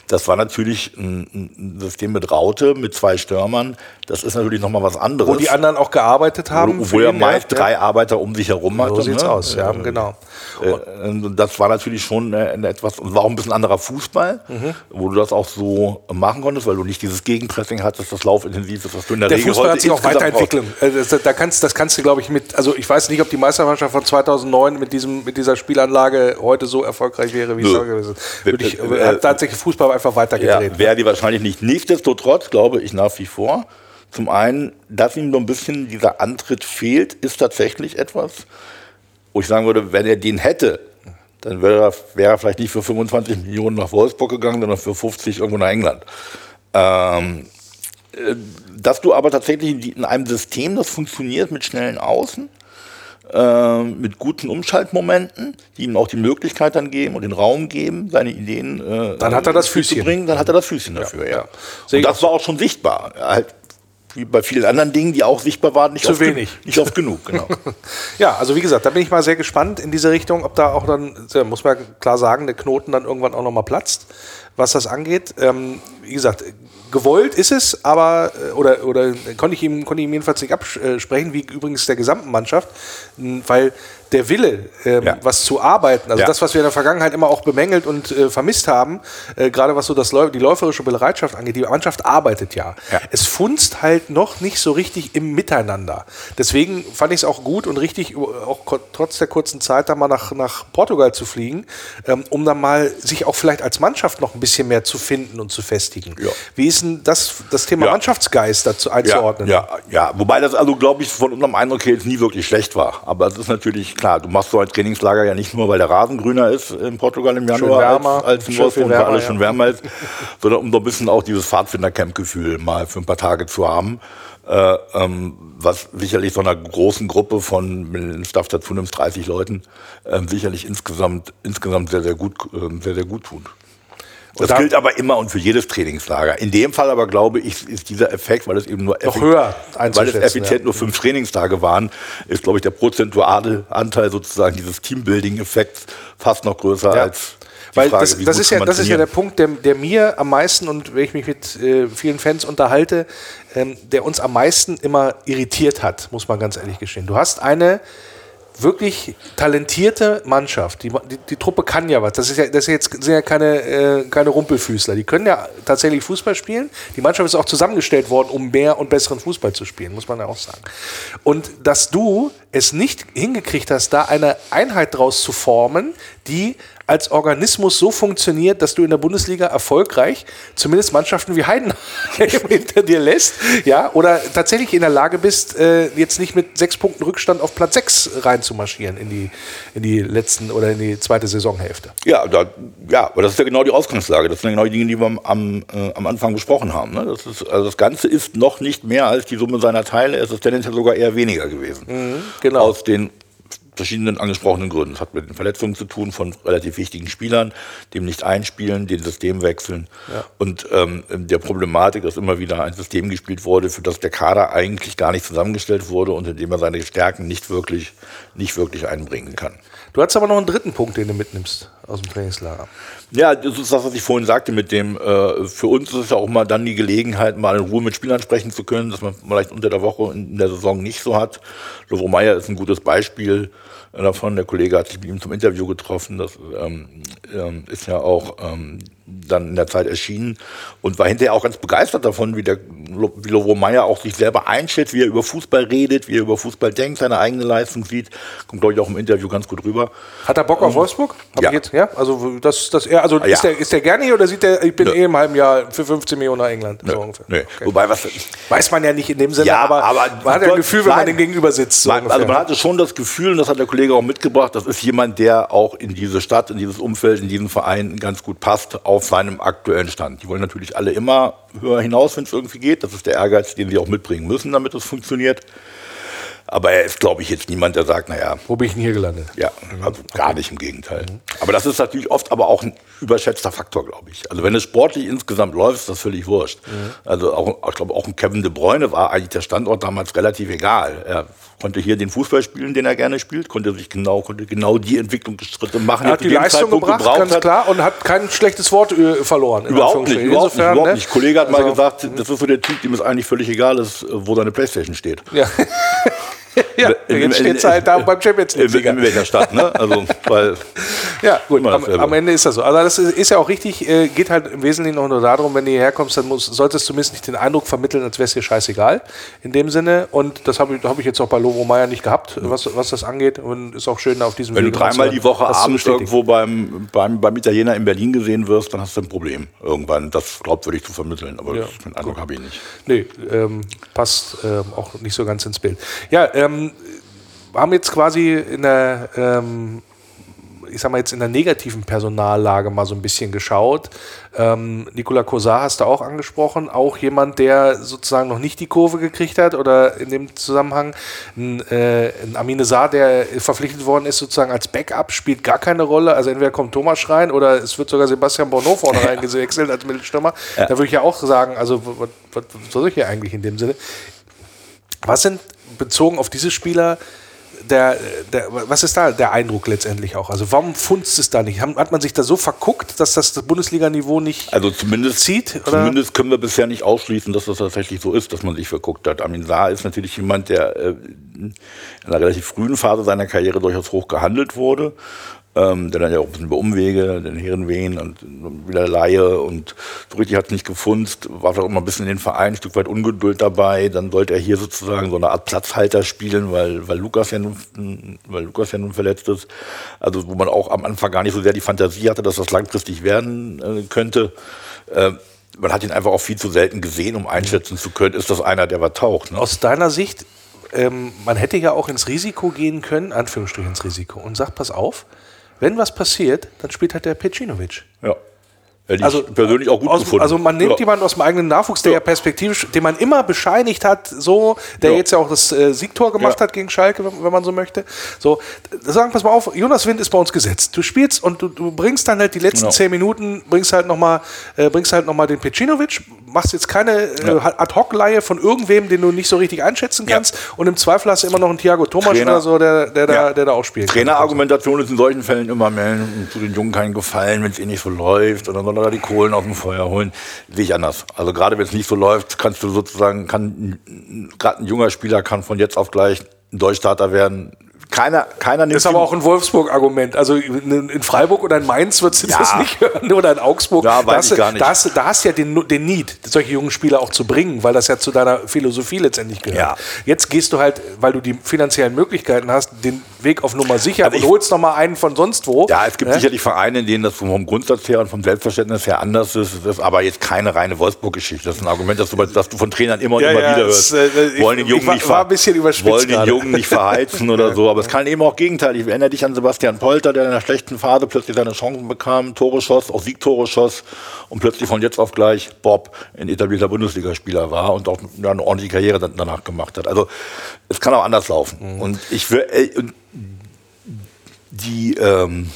Das war natürlich ein, ein, System mit Raute, mit zwei Stürmern. Das ist natürlich nochmal was anderes. Wo die anderen auch gearbeitet haben. Wo, er meist ja. drei Arbeiter um sich herum hatte. So sieht's ne? aus, ja, äh, genau. Äh, das war natürlich schon äh, etwas, war auch ein bisschen anderer Fußball, mhm. wo du das auch so machen konntest, weil du nicht dieses Gegenpressing hattest, das laufintensiv ist, was du in der, der Regel Fußball hat sich auch weiterentwickelt. Äh, da kannst, das kannst du, glaube ich, mit, also ich weiß nicht, ob die Meistermannschaft von 2009 mit, diesem, mit dieser Spielanlage heute so erfolgreich wäre, wie es gewesen ist. Würde ich, äh, hat tatsächlich Fußball einfach weitergedreht. Ja, wäre die wahrscheinlich nicht. Nichtsdestotrotz glaube ich nach wie vor, zum einen, dass ihm so ein bisschen dieser Antritt fehlt, ist tatsächlich etwas, wo ich sagen würde, wenn er den hätte, dann wäre er, wäre er vielleicht nicht für 25 Millionen nach Wolfsburg gegangen, sondern für 50 irgendwo nach England. Ähm, äh, dass du aber tatsächlich in einem System, das funktioniert mit schnellen Außen, äh, mit guten Umschaltmomenten, die ihm auch die Möglichkeit dann geben und den Raum geben, seine Ideen äh, dann hat er das Füßchen. zu bringen, dann hat er das Füßchen dafür, ja. ja. Und das war auch schon sichtbar. Halt wie bei vielen anderen Dingen, die auch sichtbar waren, nicht, Zu oft, wenig. nicht oft genug. Genau. [LAUGHS] ja, also wie gesagt, da bin ich mal sehr gespannt in diese Richtung, ob da auch dann, muss man klar sagen, der Knoten dann irgendwann auch nochmal platzt, was das angeht. Ähm, wie gesagt, gewollt ist es, aber äh, oder, oder konnte ich ihm, konnte ich ihm jedenfalls nicht absprechen, wie übrigens der gesamten Mannschaft, weil der Wille, ähm, ja. was zu arbeiten, also ja. das, was wir in der Vergangenheit immer auch bemängelt und äh, vermisst haben, äh, gerade was so das die läuferische Bereitschaft angeht, die Mannschaft arbeitet ja. ja. Es funzt halt noch nicht so richtig im Miteinander. Deswegen fand ich es auch gut und richtig, auch trotz der kurzen Zeit, da mal nach, nach Portugal zu fliegen, ähm, um dann mal sich auch vielleicht als Mannschaft noch ein bisschen mehr zu finden und zu festigen. Wie ist denn das, das Thema Mannschaftsgeist dazu einzuordnen? Ja, ja, wobei das also, glaube ich, von unserem Eindruck her jetzt nie wirklich schlecht war. Aber es ist natürlich klar, du machst so ein Trainingslager ja nicht nur, weil der Rasen grüner ist in Portugal im Januar wärmer, als, als in Wolfsburg, weil alles schon wärmer ist, [LAUGHS] sondern um so ein bisschen auch dieses Pfadfinder-Camp-Gefühl mal für ein paar Tage zu haben. Äh, ähm, was sicherlich so einer großen Gruppe von, wenn Staff dazu nimmst, 30 Leuten, äh, sicherlich insgesamt, insgesamt sehr, sehr gut, äh, sehr, sehr gut tut. Das gilt aber immer und für jedes Trainingslager. In dem Fall aber glaube ich, ist dieser Effekt, weil es eben nur noch höher weil es effizient ja. nur fünf Trainingstage waren, ist glaube ich der prozentuale Anteil sozusagen dieses Teambuilding-Effekts fast noch größer ja. als Weil Frage, das, wie das, ist ja, das ist ja der? Punkt, der, der mir am meisten und wenn ich mich mit äh, vielen Fans unterhalte, ähm, der uns am meisten immer irritiert hat, muss man ganz ehrlich gestehen. Du hast eine wirklich talentierte Mannschaft. Die, die, die Truppe kann ja was. Das ist ja, das ist jetzt, sind ja keine, äh, keine Rumpelfüßler. Die können ja tatsächlich Fußball spielen. Die Mannschaft ist auch zusammengestellt worden, um mehr und besseren Fußball zu spielen, muss man ja auch sagen. Und dass du es nicht hingekriegt hast, da eine Einheit draus zu formen, die als Organismus so funktioniert, dass du in der Bundesliga erfolgreich zumindest Mannschaften wie Heidenheim [LAUGHS] hinter dir lässt, ja, oder tatsächlich in der Lage bist, äh, jetzt nicht mit sechs Punkten Rückstand auf Platz sechs reinzumarschieren in die, in die letzten oder in die zweite Saisonhälfte. Ja, da, ja, aber das ist ja genau die Ausgangslage. Das sind ja genau die Dinge, die wir am, am, äh, am Anfang besprochen haben. Ne? Das, ist, also das Ganze ist noch nicht mehr als die Summe seiner Teile. Es ist tendenziell sogar eher weniger gewesen. genau. Aus den verschiedenen angesprochenen Gründen. Es hat mit den Verletzungen zu tun von relativ wichtigen Spielern, dem nicht einspielen, den System wechseln und ähm, der Problematik, dass immer wieder ein System gespielt wurde, für das der Kader eigentlich gar nicht zusammengestellt wurde und in dem er seine Stärken nicht wirklich, nicht wirklich einbringen kann. Du hast aber noch einen dritten Punkt, den du mitnimmst aus dem Trainingslager. Ja, das ist das, was ich vorhin sagte mit dem, äh, für uns ist es ja auch mal dann die Gelegenheit, mal in Ruhe mit Spielern sprechen zu können, dass man vielleicht unter der Woche in der Saison nicht so hat. Lovro Meyer ist ein gutes Beispiel davon. Der Kollege hat sich mit ihm zum Interview getroffen. Das ähm, ähm, ist ja auch ähm, dann in der Zeit erschienen und war hinterher auch ganz begeistert davon, wie der wie Lovro Meyer auch sich selber einschätzt, wie er über Fußball redet, wie er über Fußball denkt, seine eigene Leistung sieht. Kommt, glaube ich, auch im Interview ganz gut rüber. Hat er Bock auf Wolfsburg? Hab ja. Jetzt, ja, also das, das er, also ja. ist, der, ist der gerne hier oder sieht der, ich bin eh im halben Jahr für 15 Millionen nach England? So. Okay. Wobei, was, Weiß man ja nicht in dem Sinne, Ja, aber, aber man hat ja ein Gefühl, wenn man dem gegenüber sitzt. So Man, also man hatte schon das Gefühl, und das hat der Kollege auch mitgebracht, das ist jemand, der auch in diese Stadt, in dieses Umfeld, in diesen Verein ganz gut passt auf seinem aktuellen Stand. Die wollen natürlich alle immer höher hinaus, wenn es irgendwie geht. Das ist der Ehrgeiz, den sie auch mitbringen müssen, damit es funktioniert. Aber er ist, glaube ich, jetzt niemand, der sagt, naja, Wo bin ich denn hier gelandet? ja, also gar nicht im Gegenteil. Aber das ist natürlich oft aber auch ein überschätzter Faktor, glaube ich. Also wenn es sportlich insgesamt läuft, ist das völlig wurscht. Also auch, ich glaube, auch ein Kevin De Bruyne war eigentlich der Standort damals relativ egal. Er konnte hier den Fußball spielen, den er gerne spielt, konnte sich genau, konnte genau die Entwicklungsschritte machen, Er hat die dem Leistung Zeitpunkt gebracht, gebraucht ganz hat. klar, und hat kein schlechtes Wort äh, verloren. Überhaupt nicht, Anführungsstrichen. überhaupt nicht, Insofern, überhaupt ne? nicht. Kollege hat mal Also, gesagt, das ist so der Typ, dem es eigentlich völlig egal ist, äh, wo seine Playstation steht. Ja. [LAUGHS] [LAUGHS] ja, In- jetzt steht es halt da beim Champions In, League-Sieger. in welcher Stadt, ne? Also, [LAUGHS] weil, Ja, gut, am, am Ende ist das so. Also das ist, ist ja auch richtig, äh, geht halt im Wesentlichen auch nur darum, wenn du hierher kommst, dann muss, solltest du zumindest nicht den Eindruck vermitteln, als wäre es dir scheißegal in dem Sinne. Und das habe ich, hab ich jetzt auch bei Lovo Meier nicht gehabt, was, was das angeht. Und ist auch schön auf diesem wenn du Wege mal dreimal die Woche abends irgendwo beim, beim, beim Italiener in Berlin gesehen wirst, dann hast du ein Problem irgendwann, das glaubwürdig zu vermitteln. Aber Ja, den Eindruck habe ich nicht. Nee, ähm, passt ähm, auch nicht so ganz ins Bild. Ja, ähm, wir haben jetzt quasi in der, ähm, ich sag mal jetzt in der negativen Personallage mal so ein bisschen geschaut. Ähm, Nicola Kosar hast du auch angesprochen, auch jemand, der sozusagen noch nicht die Kurve gekriegt hat oder in dem Zusammenhang ein, äh, ein Amine Saar, der verpflichtet worden ist sozusagen als Backup, spielt gar keine Rolle. Also entweder kommt Thomas rein oder es wird sogar Sebastian Bonneau vorne [LAUGHS] reingewechselt als Mittelstürmer. Da würde ich ja auch sagen, also was, was, was soll ich hier eigentlich in dem Sinne? Was sind bezogen auf diese Spieler der, der, was ist da der Eindruck letztendlich auch? Also warum funzt es da nicht? Hat man sich da so verguckt, dass das, das Bundesliga-Niveau nicht Also zumindest, zieht? Oder? zumindest können wir bisher nicht ausschließen, dass das tatsächlich so ist, dass man sich verguckt hat. Amin Saar ist natürlich jemand, der äh, in einer relativ frühen Phase seiner Karriere durchaus hoch gehandelt wurde. Ähm, dann ja auch ein bisschen über Umwege, den Herrenwehen und wieder Laie und so richtig hat es nicht gefunzt, war auch immer ein bisschen in den Verein, ein Stück weit Ungeduld dabei. Dann sollte er hier sozusagen so eine Art Platzhalter spielen, weil, weil, Lukas ja nun, weil Lukas ja nun verletzt ist. Also wo man auch am Anfang gar nicht so sehr die Fantasie hatte, dass das langfristig werden äh, könnte. Äh, man hat ihn einfach auch viel zu selten gesehen, um einschätzen zu können, ist das einer, der was taucht. Ne? Aus deiner Sicht, ähm, man hätte ja auch ins Risiko gehen können, Anführungsstrichen ins Risiko, und sagt, pass auf, wenn was passiert, dann spielt halt der Pecinovic. Ja. Hätte Also ich persönlich auch gut aus, gefunden. Also man nimmt Ja. jemanden aus dem eigenen Nachwuchs, der ja, Ja. perspektivisch, den man immer bescheinigt hat, so, der Ja. jetzt ja auch das äh, Siegtor gemacht hat gegen Schalke, wenn, wenn man so möchte. So, sagen, pass mal auf, Jonas Wind ist bei uns gesetzt. Du spielst und du, du bringst dann halt die letzten Genau. zehn Minuten, bringst halt nochmal äh, bringst halt noch mal den Pecinovic, machst jetzt keine äh. Ad-Hoc-Leihe von irgendwem, den du nicht so richtig einschätzen kannst und im Zweifel hast du immer noch einen Thiago Thomas Trainer- oder so, der, der, da, der da auch spielt. Trainerargumentation ist in solchen Fällen immer mehr zu den Jungen keinen Gefallen, wenn es eh nicht so läuft und dann soll er da die Kohlen aus dem Feuer holen. Sehe ich anders. Also gerade wenn es nicht so läuft, kannst du sozusagen, kann gerade ein junger Spieler kann von jetzt auf gleich ein Durchstarter werden. Keiner, keiner nimmt Das ist aber auch ein Wolfsburg-Argument. Also in Freiburg oder in Mainz würdest du Ja. das nicht hören oder in Augsburg. Ja, weiß da, hast, ich du- gar nicht. Da, hast, du- da hast du ja den, den Need, solche jungen Spieler auch zu bringen, weil das ja zu deiner Philosophie letztendlich gehört. Ja. Jetzt gehst du halt, weil du die finanziellen Möglichkeiten hast, den Weg auf Nummer sicher Also und ich- holst noch mal einen von sonst wo. Ja, es gibt Ne? sicherlich Vereine, in denen das vom Grundsatz her und vom Selbstverständnis her anders ist. Das ist aber jetzt keine reine Wolfsburg-Geschichte. Das ist ein Argument, das du, das du von Trainern immer und Ja, immer ja, wieder hörst. äh, ich- wollen den ich Jungen war- nicht war ein bisschen überspitzt wollen den. Jungen nicht verheizen [LAUGHS] oder so. Aber es kann eben auch gegenteilig. Ich erinnere dich an Sebastian Polter, der in einer schlechten Phase plötzlich seine Chancen bekam, Tore schoss, auch Siegtore schoss und plötzlich von jetzt auf gleich Bob ein etablierter Bundesligaspieler war und auch eine ordentliche Karriere danach gemacht hat. Also es kann auch anders laufen. Mhm. Und ich will, äh, die ähm,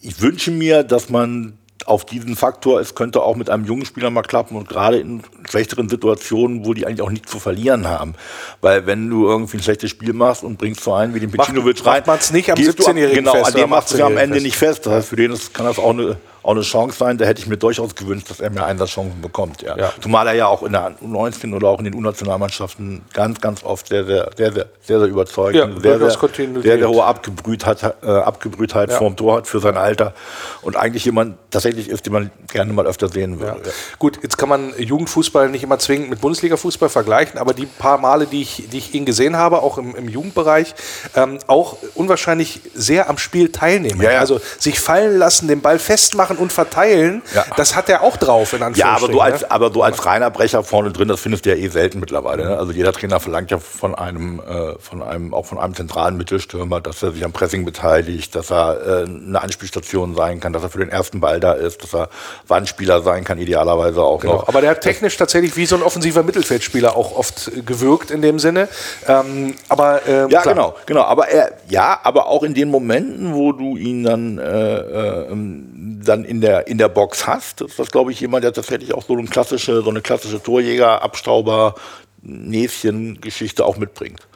ich wünsche mir, dass man auf diesen Faktor, es könnte auch mit einem jungen Spieler mal klappen und gerade in schlechteren Situationen, wo die eigentlich auch nichts zu verlieren haben. Weil wenn du irgendwie ein schlechtes Spiel machst und bringst so einen wie den Pecinovic macht rein, man's nicht am gehst du 17-Jährigen Genau, an dem machst du ja am 18-Jährigen Ende fest. nicht fest. Das heißt, für den ist, kann das auch eine, auch eine Chance sein. Da hätte ich mir durchaus gewünscht, dass er mehr Einsatzchancen bekommt. Ja. Ja. Zumal er ja auch in der U19 oder auch in den U-Nationalmannschaften ganz, ganz oft sehr, sehr, sehr, sehr, sehr, sehr überzeugt Ja, sehr, sehr, Kontinuität. sehr, sehr hohe Abgebrühtheit, äh, Abgebrühtheit Ja. vorm Tor hat für sein Alter und eigentlich jemand tatsächlich ist, den man gerne mal öfter sehen Ja. würde. Gut, jetzt kann man Jugendfußball nicht immer zwingend mit Bundesliga-Fußball vergleichen, aber die paar Male, die ich, die ich ihn gesehen habe, auch im, im Jugendbereich, ähm, auch unwahrscheinlich sehr am Spiel teilnehmen. Ja, ja. Also sich fallen lassen, den Ball festmachen und verteilen, Ja. das hat er auch drauf, in Ja, Anführungsstrichen. aber du als, ne? aber du als reiner Brecher vorne drin, das findest du ja eh selten mittlerweile. Ne? Also jeder Trainer verlangt ja von einem, äh, von einem, auch von einem zentralen Mittelstürmer, dass er sich am Pressing beteiligt, dass er äh, eine Anspielstation sein kann, dass er für den ersten Ball da ist, dass er Wandspieler sein kann, idealerweise auch Genau. noch. Aber der hat technisch tatsächlich wie so ein offensiver Mittelfeldspieler auch oft äh, gewirkt in dem Sinne. Ähm, aber ähm, Ja, klar. genau, genau. Aber er, ja, aber auch in den Momenten, wo du ihn dann, äh, äh, ähm, dann in der in der Box hast, ist das, glaube ich, jemand, der tatsächlich auch so eine klassische, so eine klassische Torjäger, Abstauber, Näschen-Geschichte auch mitbringt.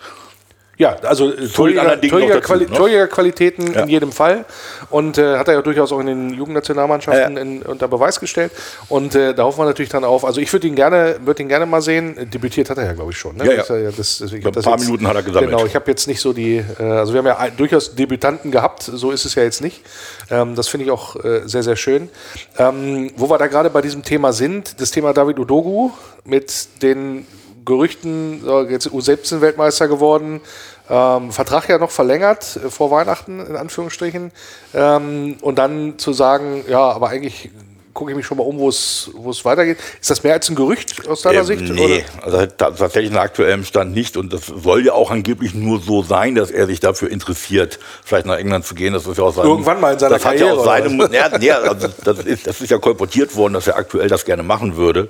Ja, also äh, Torjäger, dazu, ne? Torjägerqualitäten Ja. in jedem Fall. Und äh, hat er ja durchaus auch in den Jugendnationalmannschaften in, unter Beweis gestellt. Und äh, da hoffen wir natürlich dann auf. Also ich würde ihn gerne, würde ihn gerne mal sehen. Debütiert hat er ja, glaube ich, schon. Ne? Ja, ja. Das das, ich Ein paar Minuten hat er gesammelt. Genau, ich habe jetzt nicht so die, äh, also wir haben ja ein, durchaus Debütanten gehabt, so ist es ja jetzt nicht. Ähm, das finde ich auch äh, sehr, sehr schön. Ähm, wo wir da gerade bei diesem Thema sind, das Thema David Udogu mit den Gerüchten, jetzt U17-Weltmeister geworden, ähm, Vertrag ja noch verlängert äh, vor Weihnachten, in Anführungsstrichen. Ähm, und dann zu sagen, ja, aber eigentlich gucke ich mich schon mal um, wo es wo es weitergeht. Ist das mehr als ein Gerücht aus deiner Ähm, Sicht? Nee, also ta- tatsächlich nach aktuellem Stand nicht. Und das soll ja auch angeblich nur so sein, dass er sich dafür interessiert, vielleicht nach England zu gehen. Das ist ja auch seinem, Irgendwann mal in seiner das hat Karriere, Ja auch seinem, oder ja, ja, also das, ist, das ist ja kolportiert worden, dass er aktuell das gerne machen würde.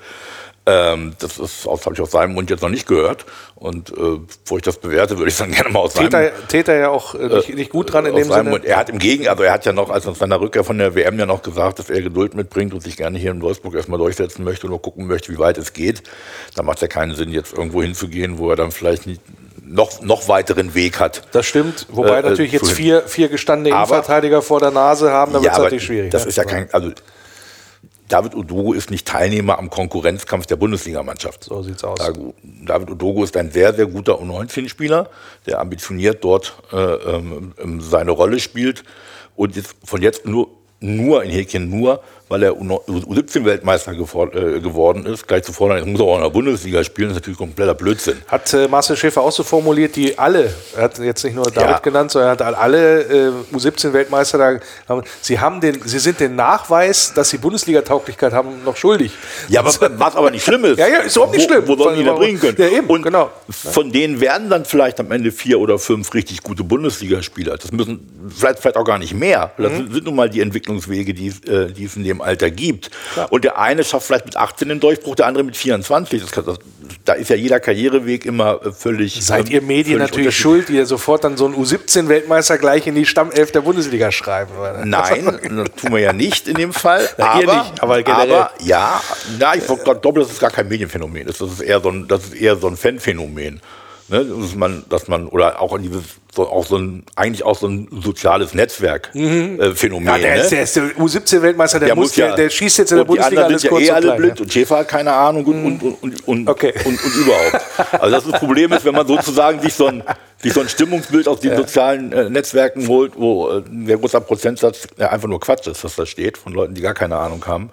Ähm, das ist, das habe ich aus seinem Mund jetzt noch nicht gehört. Und äh, bevor ich das bewerte, würde ich dann [LAUGHS] gerne mal aus seinem Täter, Täter ja auch äh, nicht, nicht gut dran in dem Sinne. Mund. Er hat im Gegen, also er hat ja noch, als nach seiner Rückkehr von der WM ja noch gesagt, dass er Geduld mitbringt und sich gerne hier in Wolfsburg erstmal durchsetzen möchte und nur gucken möchte, wie weit es geht. Da macht es ja keinen Sinn, jetzt irgendwo hinzugehen, wo er dann vielleicht nicht noch, noch weiteren Weg hat. Das stimmt, wobei Äh, natürlich äh, jetzt zu- vier, vier gestandene Aber- Innenverteidiger vor der Nase haben, da wird es natürlich schwierig. Das ne? ist ja kein, also David Odogo ist nicht Teilnehmer am Konkurrenzkampf der Bundesligamannschaft. So sieht's aus. David Odogo ist ein sehr, sehr guter U19-Spieler, der ambitioniert dort äh, ähm, ähm, seine Rolle spielt und jetzt von jetzt nur, nur in Häkchen nur, weil er U17-Weltmeister äh, geworden ist, gleich zu fordern, jetzt muss er auch in der Bundesliga spielen, ist natürlich kompletter Blödsinn. Hat äh, Marcel Schäfer auch so formuliert, die alle, er hat jetzt nicht nur David Ja. genannt, sondern er hat alle äh, U17-Weltmeister da, sie, haben den, sie sind den Nachweis, dass sie Bundesliga-Tauglichkeit haben, noch schuldig. Ja, aber, was aber nicht schlimm ist. [LAUGHS] Ja, ja, ist überhaupt nicht wo, schlimm. Wo sollen die da bringen können? Ja, eben, Und genau. von denen werden dann vielleicht am Ende vier oder fünf richtig gute Bundesligaspieler. Das müssen vielleicht, vielleicht auch gar nicht mehr. Das Mhm. sind nun mal die Entwicklungswege, die, es, äh, die es in dem Alter gibt. Und der eine schafft vielleicht mit 18 den Durchbruch, der andere mit 24. Das kann, das, da ist ja jeder Karriereweg immer äh, völlig. Seid ihr Medien völlig natürlich schuld, die ihr sofort dann so einen U17-Weltmeister gleich in die Stammelf der Bundesliga schreiben? oder? Nein, [LAUGHS] das tun wir ja nicht in dem Fall. Na, aber, ihr nicht, aber generell. ja, na, ich glaube, das ist gar kein Medienphänomen. Das ist eher so ein, das ist eher so ein Fanphänomen. Ne, dass man, dass man, oder auch dieses, so, auch so ein, eigentlich auch so ein soziales Netzwerk-Phänomen. Äh, Phänomen, Ja, der, ne? ist, der ist der U17-Weltmeister, der, Der muss, der, der schießt jetzt in der und die Bundesliga alles sind kurz ja eh und alle klein. blind und Schäfer hat keine Ahnung und, und, und, und, und, Okay. und, und überhaupt. Also das, das Problem ist, wenn man sozusagen sich so ein, sich so ein Stimmungsbild aus den sozialen äh, Netzwerken holt, wo äh, ein sehr großer Prozentsatz ja, einfach nur Quatsch ist, was da steht, von Leuten, die gar keine Ahnung haben,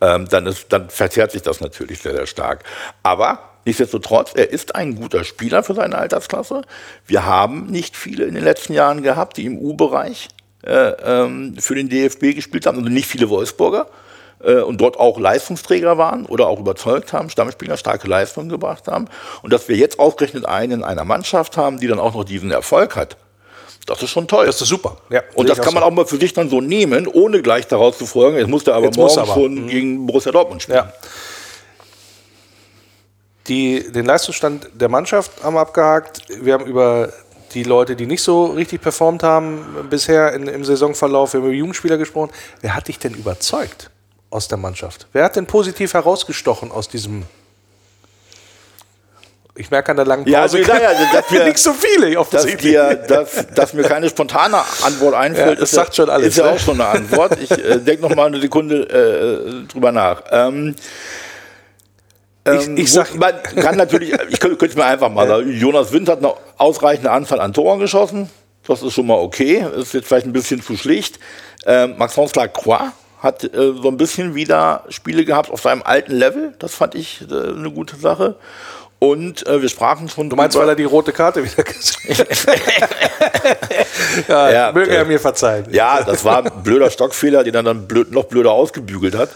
ähm, dann, ist, dann verzerrt sich das natürlich sehr, sehr stark. Aber nichtsdestotrotz, er ist ein guter Spieler für seine Altersklasse. Wir haben nicht viele in den letzten Jahren gehabt, die im U-Bereich äh, ähm, für den DFB gespielt haben, also nicht viele Wolfsburger äh, und dort auch Leistungsträger waren oder auch überzeugt haben, Stammspieler starke Leistungen gebracht haben. Und dass wir jetzt ausgerechnet einen in einer Mannschaft haben, die dann auch noch diesen Erfolg hat, das ist schon toll. Das ist super. Ja, und das kann man so. auch mal für sich dann so nehmen, ohne gleich daraus zu folgen, jetzt muss der aber Jetzt morgen aber. schon gegen Borussia Dortmund spielen. Ja. Die, den Leistungsstand der Mannschaft haben wir abgehakt. Wir haben über die Leute, die nicht so richtig performt haben bisher in, im Saisonverlauf, wir haben über Jugendspieler gesprochen. Wer hat dich denn überzeugt aus der Mannschaft? Wer hat denn positiv herausgestochen aus diesem... Ich merke an der langen Pause, Ja, also, ja, ja, [LAUGHS] dass wir- nicht so viele Dass, offensichtlich. dir, dass, dass mir keine spontane Antwort einfällt, Ja, das ist, sagt schon alles, ist ja ne? auch schon eine Antwort. Ich äh, denke noch mal eine Sekunde äh, drüber nach. Ähm, ähm, ich sag- man kann natürlich, ich könnte, könnte mir einfach mal sagen, Jonas Wind hat eine ausreichende Anzahl an Toren geschossen. Das ist schon mal okay. Ist jetzt vielleicht ein bisschen zu schlicht. Ähm, Maxence Lacroix hat äh, so ein bisschen wieder Spiele gehabt auf seinem alten Level. Das fand ich äh, eine gute Sache. Und äh, wir sprachen schon Du meinst, weil er die rote Karte wieder gesehen hat? [LAUGHS] [LAUGHS] ja, Ja, möge er äh, mir verzeihen. Ja, das war ein blöder Stockfehler, den er dann blöd, noch blöder ausgebügelt hat.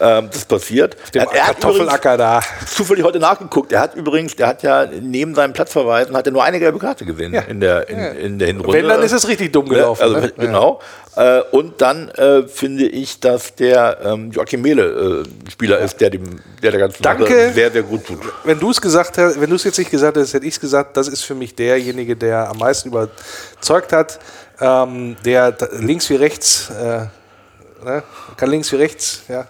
Ähm, das passiert. Dem Er- er hat Kartoffelacker da. zufällig heute nachgeguckt. Er hat übrigens, der hat ja neben seinem Platzverweisen hat er nur eine gelbe Karte gesehen in der in, in der Hinrunde. Wenn, dann ist es richtig dumm gelaufen. Also, ne? Genau. Äh, und dann äh, finde ich, dass der ähm, Joachim Mehle äh, Spieler ist, der dem der der ganzen Danke. Sache sehr sehr gut tut. Wenn du es gesagt hast, wenn du es jetzt nicht gesagt hättest, hätte ich es gesagt, das ist für mich derjenige, der am meisten überzeugt hat, ähm, der links wie rechts, äh, ne? kann links wie rechts, ja,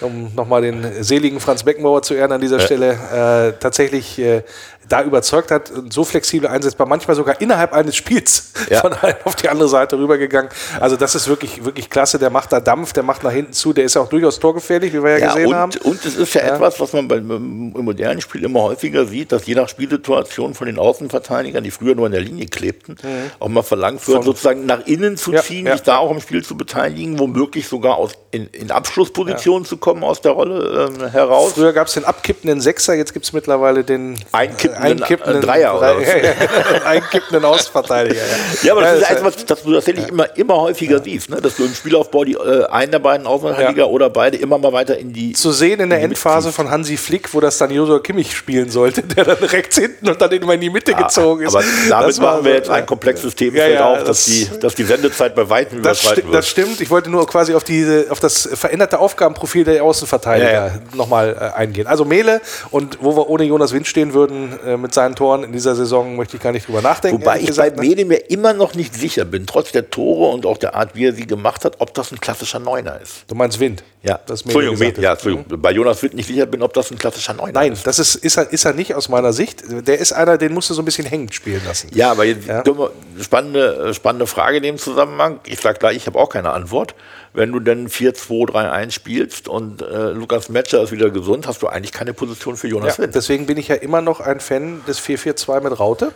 um nochmal den seligen Franz Beckenbauer zu ehren an dieser Stelle, äh, tatsächlich äh, da überzeugt hat so flexibel einsetzbar, manchmal sogar innerhalb eines Spiels Ja. von einem auf die andere Seite rübergegangen. Also das ist wirklich, wirklich klasse. Der macht da Dampf, der macht nach hinten zu, der ist auch durchaus torgefährlich, wie wir ja, Ja, gesehen und, haben. und es ist ja, etwas, was man beim im modernen Spiel immer häufiger sieht, dass je nach Spielsituation von den Außenverteidigern, die früher nur in der Linie klebten, auch mal verlangt wird, Von- sozusagen nach innen zu Ja, ziehen, ja. sich da auch im Spiel zu beteiligen, womöglich sogar aus, in, in Abschlusspositionen zu kommen aus der Rolle ähm, heraus. Früher gab es den abkippenden Sechser, jetzt gibt es mittlerweile den Einkippenden, äh, Dreier oder was? [LAUGHS] Einkippenden Außenverteidiger. Ja, aber das ist das etwas, das du tatsächlich immer, immer häufiger siehst, ne? dass du im Spielaufbau die, äh, einen der beiden Außenverteidiger Ja. oder beide immer mal weiter in die zu sehen in der Endphase von Hansi Flick, wo das dann Josua Kimmich spielen sollte, [LAUGHS] der dann rechts hinten und dann immer in die Mitte gezogen ist. Aber damit machen wir so- jetzt ein komplexes Thema Ja, ja, auf, dass, das- die, dass die Sendezeit bei weitem Das, wird. das stimmt. Ich wollte nur quasi auf, diese, auf das veränderte Aufgabenprofil der Außenverteidiger Ja, ja. nochmal äh, eingehen. Also Mele und wo wir ohne Jonas Wind stehen würden äh, mit seinen Toren in dieser Saison, möchte ich gar nicht drüber nachdenken. Wobei ich bei gesagt, ne? Mede mir immer noch nicht sicher bin, trotz der Tore und auch der Art, wie er sie gemacht hat, ob das ein klassischer Neuner ist. Du meinst Wind? Ja, das Mele Entschuldigung, Mede, ja. Entschuldigung. Bei Jonas Witt nicht sicher bin, ob das ein klassischer Neuner Nein, ist. das ist, ist, er, ist er nicht aus meiner Sicht. Der ist einer, den musst du so ein bisschen hängend spielen lassen. Ja, aber jetzt Ja. wir- spannende, spannende Frage in dem Zusammenhang. Ich sage gleich, ich habe auch keine Antwort. Wenn du denn 4-2-3-1 spielst und äh, Lukas Metscher ist wieder gesund, hast du eigentlich keine Position für Jonas Ja, Wind. deswegen bin ich ja immer noch ein Fan des 4-4-2 mit Raute.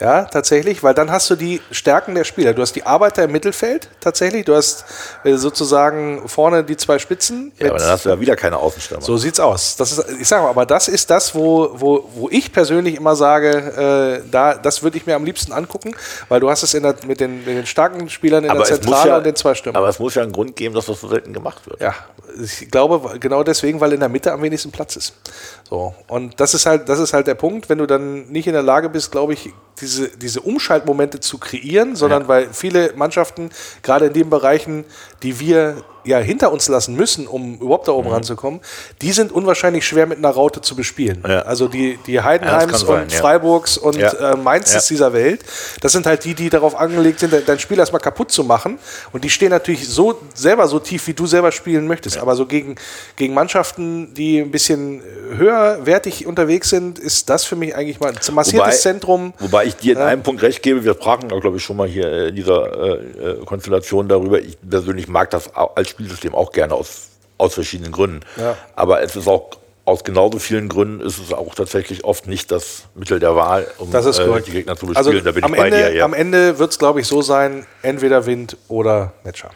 Ja, tatsächlich, weil dann hast du die Stärken der Spieler. Du hast die Arbeiter im Mittelfeld, tatsächlich. Du hast äh, sozusagen vorne die zwei Spitzen. Ja, aber dann hast du ja wieder keine Außenstürmer. so sieht's aus. Das ist, ich sage mal, aber das ist das, wo, wo, wo ich persönlich immer sage, äh, da, das würde ich mir am liebsten angucken, weil du hast es in der, mit, den, mit den starken Spielern in aber, der Zentrale ja, und den zwei Stürmern. aber es muss ja einen Grund geben, dass das so selten gemacht wird. Ja, ich glaube genau deswegen, weil in der Mitte am wenigsten Platz ist. So und das ist halt, das ist halt der Punkt, wenn du dann nicht in der Lage bist, glaube ich, diese, diese Umschaltmomente zu kreieren, sondern weil viele Mannschaften gerade in den Bereichen, die wir ja hinter uns lassen müssen, um überhaupt da oben ranzukommen, die sind unwahrscheinlich schwer mit einer Raute zu bespielen. Ja. Also die, die Heidenheims kann sein, und ja. Freiburgs und Ja. äh, Mainzes Ja. dieser Welt, das sind halt die, die darauf angelegt sind, de- dein Spiel erstmal kaputt zu machen. Und die stehen natürlich so selber so tief, wie du selber spielen möchtest. Aber so gegen, gegen Mannschaften, die ein bisschen höherwertig unterwegs sind, ist das für mich eigentlich mal ein massiertes Zentrum. Wobei ich dir in Ja. einem Punkt recht gebe, wir sprachen, glaube ich, schon mal hier äh, in dieser äh, äh, Konstellation darüber. Ich persönlich mag das als Spielsystem auch gerne aus, aus verschiedenen Gründen. Ja. Aber es ist auch aus genauso vielen Gründen ist es auch tatsächlich oft nicht das Mittel der Wahl, um äh, die Gegner zu Also bespielen. da bin am, ich bei Ende, dir. Ja. am Ende wird es, glaube ich, so sein, entweder Wind oder Matcher.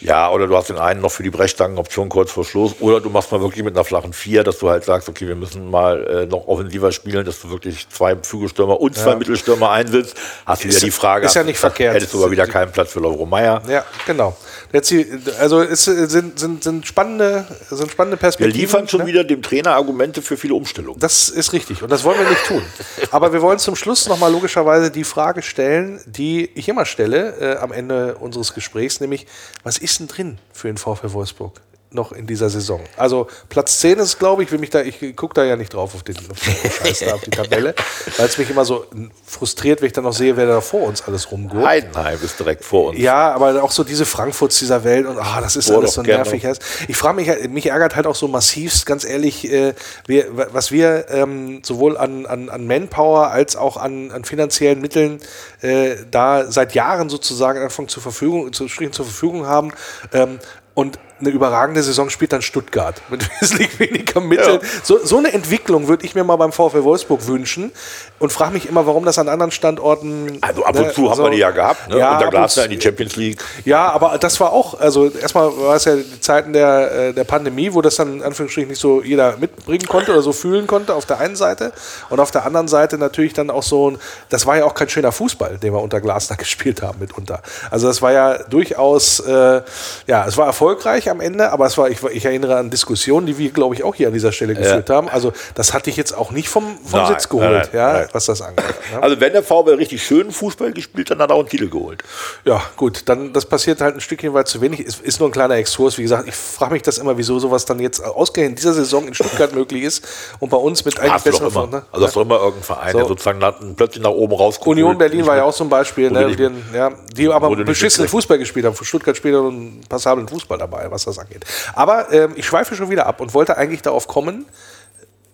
Ja, oder du hast den einen noch für die Brechstangenoption kurz vor Schluss. Oder du machst mal wirklich mit einer flachen Vier, dass du halt sagst, okay, wir müssen mal äh, noch offensiver spielen, dass du wirklich zwei Flügelstürmer und zwei Mittelstürmer einsetzt. Hast du wieder die Frage, ist ja nicht verkehrt. Hättest du aber wieder keinen Platz für Lovro Meyer. Ja, genau. Jetzt die, also es sind, sind, sind, spannende, sind spannende Wir Perspektiven. liefern schon ne? wieder dem Trainer Argumente für viele Umstellungen. Das ist richtig und das wollen wir nicht tun. Aber wir wollen zum Schluss nochmal logischerweise die Frage stellen, die ich immer stelle äh, am Ende unseres Gesprächs, nämlich, was ist denn drin für den VfL Wolfsburg noch in dieser Saison? Also Platz 10 ist, glaube ich, will mich da, ich gucke da ja nicht drauf auf den, auf den Scheiß da, auf die Tabelle, [LAUGHS] weil es mich immer so frustriert, wenn ich dann noch sehe, wer da vor uns alles rumgeht. Heidenheim ist direkt vor uns. Ja, aber auch so diese Frankfurts dieser Welt und ah, das ist Boah, alles so nervig. Ich frage mich, mich ärgert halt auch so massivst, ganz ehrlich, äh, wir, was wir ähm, sowohl an, an, an Manpower als auch an, an finanziellen Mitteln äh, da seit Jahren sozusagen Anfang zur Verfügung, zu, zur Verfügung haben. Ähm, und eine überragende Saison spielt dann Stuttgart [LAUGHS] mit wesentlich weniger Mitteln. Ja. So, so eine Entwicklung würde ich mir mal beim VfL Wolfsburg wünschen und frage mich immer, warum das an anderen Standorten. Also ab und ne, zu haben so- wir die ja gehabt. Ne? Ja, ab Glasner in die Champions League. ja, aber das war auch, also erstmal war es ja die Zeiten der, äh, der Pandemie, wo das dann in Anführungsstrichen nicht so jeder mitbringen konnte oder so fühlen konnte auf der einen Seite. Und auf der anderen Seite natürlich dann auch so ein, das war ja auch kein schöner Fußball, den wir unter Glasner [LAUGHS] gespielt haben mitunter. Also das war ja durchaus, äh, ja, es war erfolgreich am Ende, aber es war, ich, ich erinnere an Diskussionen, die wir, glaube ich, auch hier an dieser Stelle geführt haben. Also das hatte ich jetzt auch nicht vom, vom Nein, Sitz geholt, nein, nein, ja, was das angeht. [LAUGHS] Ne? Also wenn der VfL richtig schönen Fußball gespielt hat, dann hat er auch einen Titel geholt. Ja, gut, dann das passiert halt ein Stückchen weit zu wenig. Ist, ist nur ein kleiner Exkurs. Wie gesagt, ich frage mich das immer, wieso sowas dann jetzt ausgerechnet in dieser Saison in Stuttgart [LAUGHS] möglich ist und bei uns mit eigentlich doch besseren. Freunden, ne? Also hast du immer irgendeinen Verein, So. der sozusagen nach, plötzlich nach oben rauskommt. Union Berlin war ja auch so ein Beispiel, ne, die, ja, die aber beschissenen. Fußball gespielt haben. Für Stuttgart spielt einen passablen Fußball dabei, was das angeht. Aber ähm, ich schweife schon wieder ab und wollte eigentlich darauf kommen,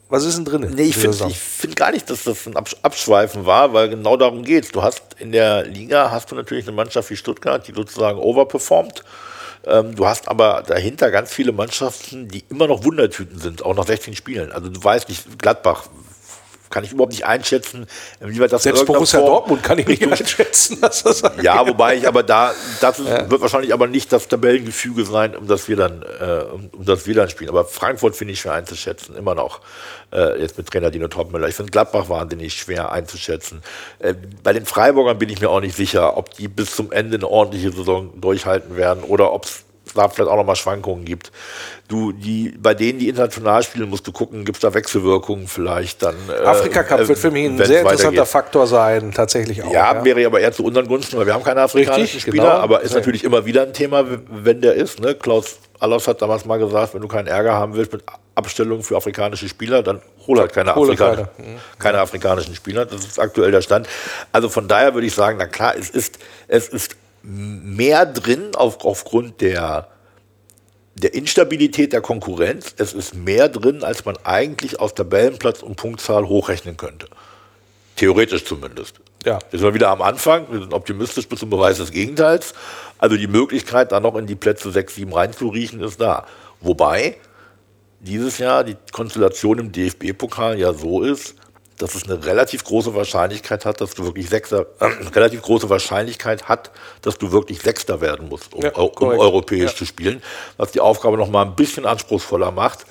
was ist denn drin? Nee, ich finde find gar nicht, dass das ein Absch- Abschweifen war, weil genau darum geht es. Du hast in der Liga hast du natürlich eine Mannschaft wie Stuttgart, die sozusagen overperformt. Ähm, du hast aber dahinter ganz viele Mannschaften, die immer noch Wundertüten sind, auch nach 16 Spielen. Also du weißt nicht, Gladbach kann ich überhaupt nicht einschätzen, inwieweit das in Selbst Borussia Form Dortmund kann ich nicht [LAUGHS] einschätzen, das. Ja, wobei ich aber da, das ist, wird wahrscheinlich aber nicht das Tabellengefüge sein, um das wir dann, äh, um, um das wir dann spielen. Aber Frankfurt finde ich schwer einzuschätzen, immer noch. Äh, jetzt mit Trainer Dino Topmüller. Ich finde Gladbach wahnsinnig schwer einzuschätzen. Äh, bei den Freiburgern bin ich mir auch nicht sicher, ob die bis zum Ende eine ordentliche Saison durchhalten werden oder ob es da vielleicht auch nochmal Schwankungen gibt. Du, die, bei denen, die international spielen, musst du gucken, gibt es da Wechselwirkungen vielleicht dann. äh, Afrika Cup äh, wird für mich ein sehr interessanter weitergeht. Faktor sein, tatsächlich auch. Ja, wäre aber eher zu unseren Gunsten, weil wir haben keine afrikanischen Richtig, Spieler, genau. aber ist Ja. natürlich immer wieder ein Thema, wenn der ist. Ne? Klaus Allers hat damals mal gesagt, wenn du keinen Ärger haben willst mit Abstellung für afrikanische Spieler, dann hol halt keine, Hole Afrikaner, keine. keine afrikanischen Spieler. Das ist aktuell der Stand. Also von daher würde ich sagen, na klar, es ist, es ist mehr drin auf, aufgrund der der Instabilität der Konkurrenz, es ist mehr drin, als man eigentlich aus Tabellenplatz und Punktzahl hochrechnen könnte. Theoretisch zumindest. Ja. Wir sind wieder am Anfang, wir sind optimistisch bis zum Beweis des Gegenteils. Also die Möglichkeit, da noch in die Plätze 6, 7 reinzuriechen, ist da. Wobei dieses Jahr die Konstellation im DFB-Pokal ja so ist, dass es eine relativ große Wahrscheinlichkeit hat, dass du wirklich Sechster, äh, [CLEARS THROAT] relativ große Wahrscheinlichkeit hat, dass du wirklich Sechster werden musst, um, Ja, um europäisch Ja. zu spielen, was die Aufgabe noch mal ein bisschen anspruchsvoller macht,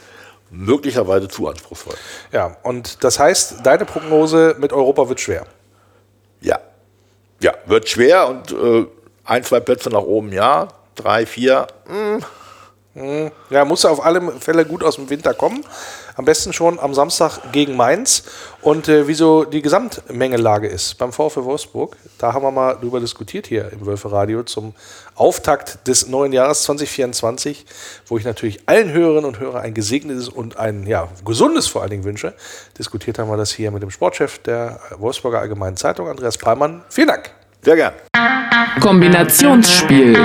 möglicherweise zu anspruchsvoll. Ja, und das heißt, deine Prognose mit Europa wird schwer. Ja, ja, wird schwer und äh, ein, zwei Plätze nach oben, ja, drei, vier, mh, Ja, muss auf alle Fälle gut aus dem Winter kommen. Am besten schon am Samstag gegen Mainz. Und äh, wieso die Gesamtmengelage ist beim VfW Wolfsburg, da haben wir mal drüber diskutiert hier im Wölfe Radio zum Auftakt des neuen Jahres 2024, wo ich natürlich allen Hörerinnen und Hörern ein gesegnetes und ein ja, gesundes vor allen Dingen wünsche. Diskutiert haben wir das hier mit dem Sportchef der Wolfsburger Allgemeinen Zeitung, Andreas Pallmann. Vielen Dank. Sehr gern. Kombinationsspiel.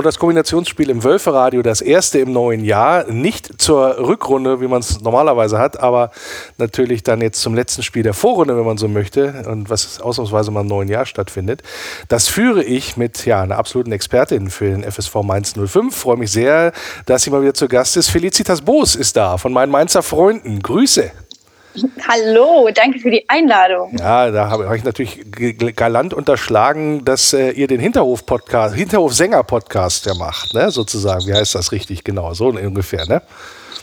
Und das Kombinationsspiel im Wölferadio, das erste im neuen Jahr, nicht zur Rückrunde, wie man es normalerweise hat, aber natürlich dann jetzt zum letzten Spiel der Vorrunde, wenn man so möchte, und was ausnahmsweise mal im neuen Jahr stattfindet. Das führe ich mit ja, einer absoluten Expertin für den FSV Mainz 05. Freue mich sehr, dass sie mal wieder zu Gast ist. Felicitas Boos ist da von meinen Mainzer Freunden. Grüße. Hallo, danke für die Einladung. Ja, da habe ich natürlich galant unterschlagen, dass äh, ihr den Hinterhof-Podcast, Hinterhof-Sänger-Podcast ja macht, ne? sozusagen. Wie heißt das richtig genau? So ungefähr, ne?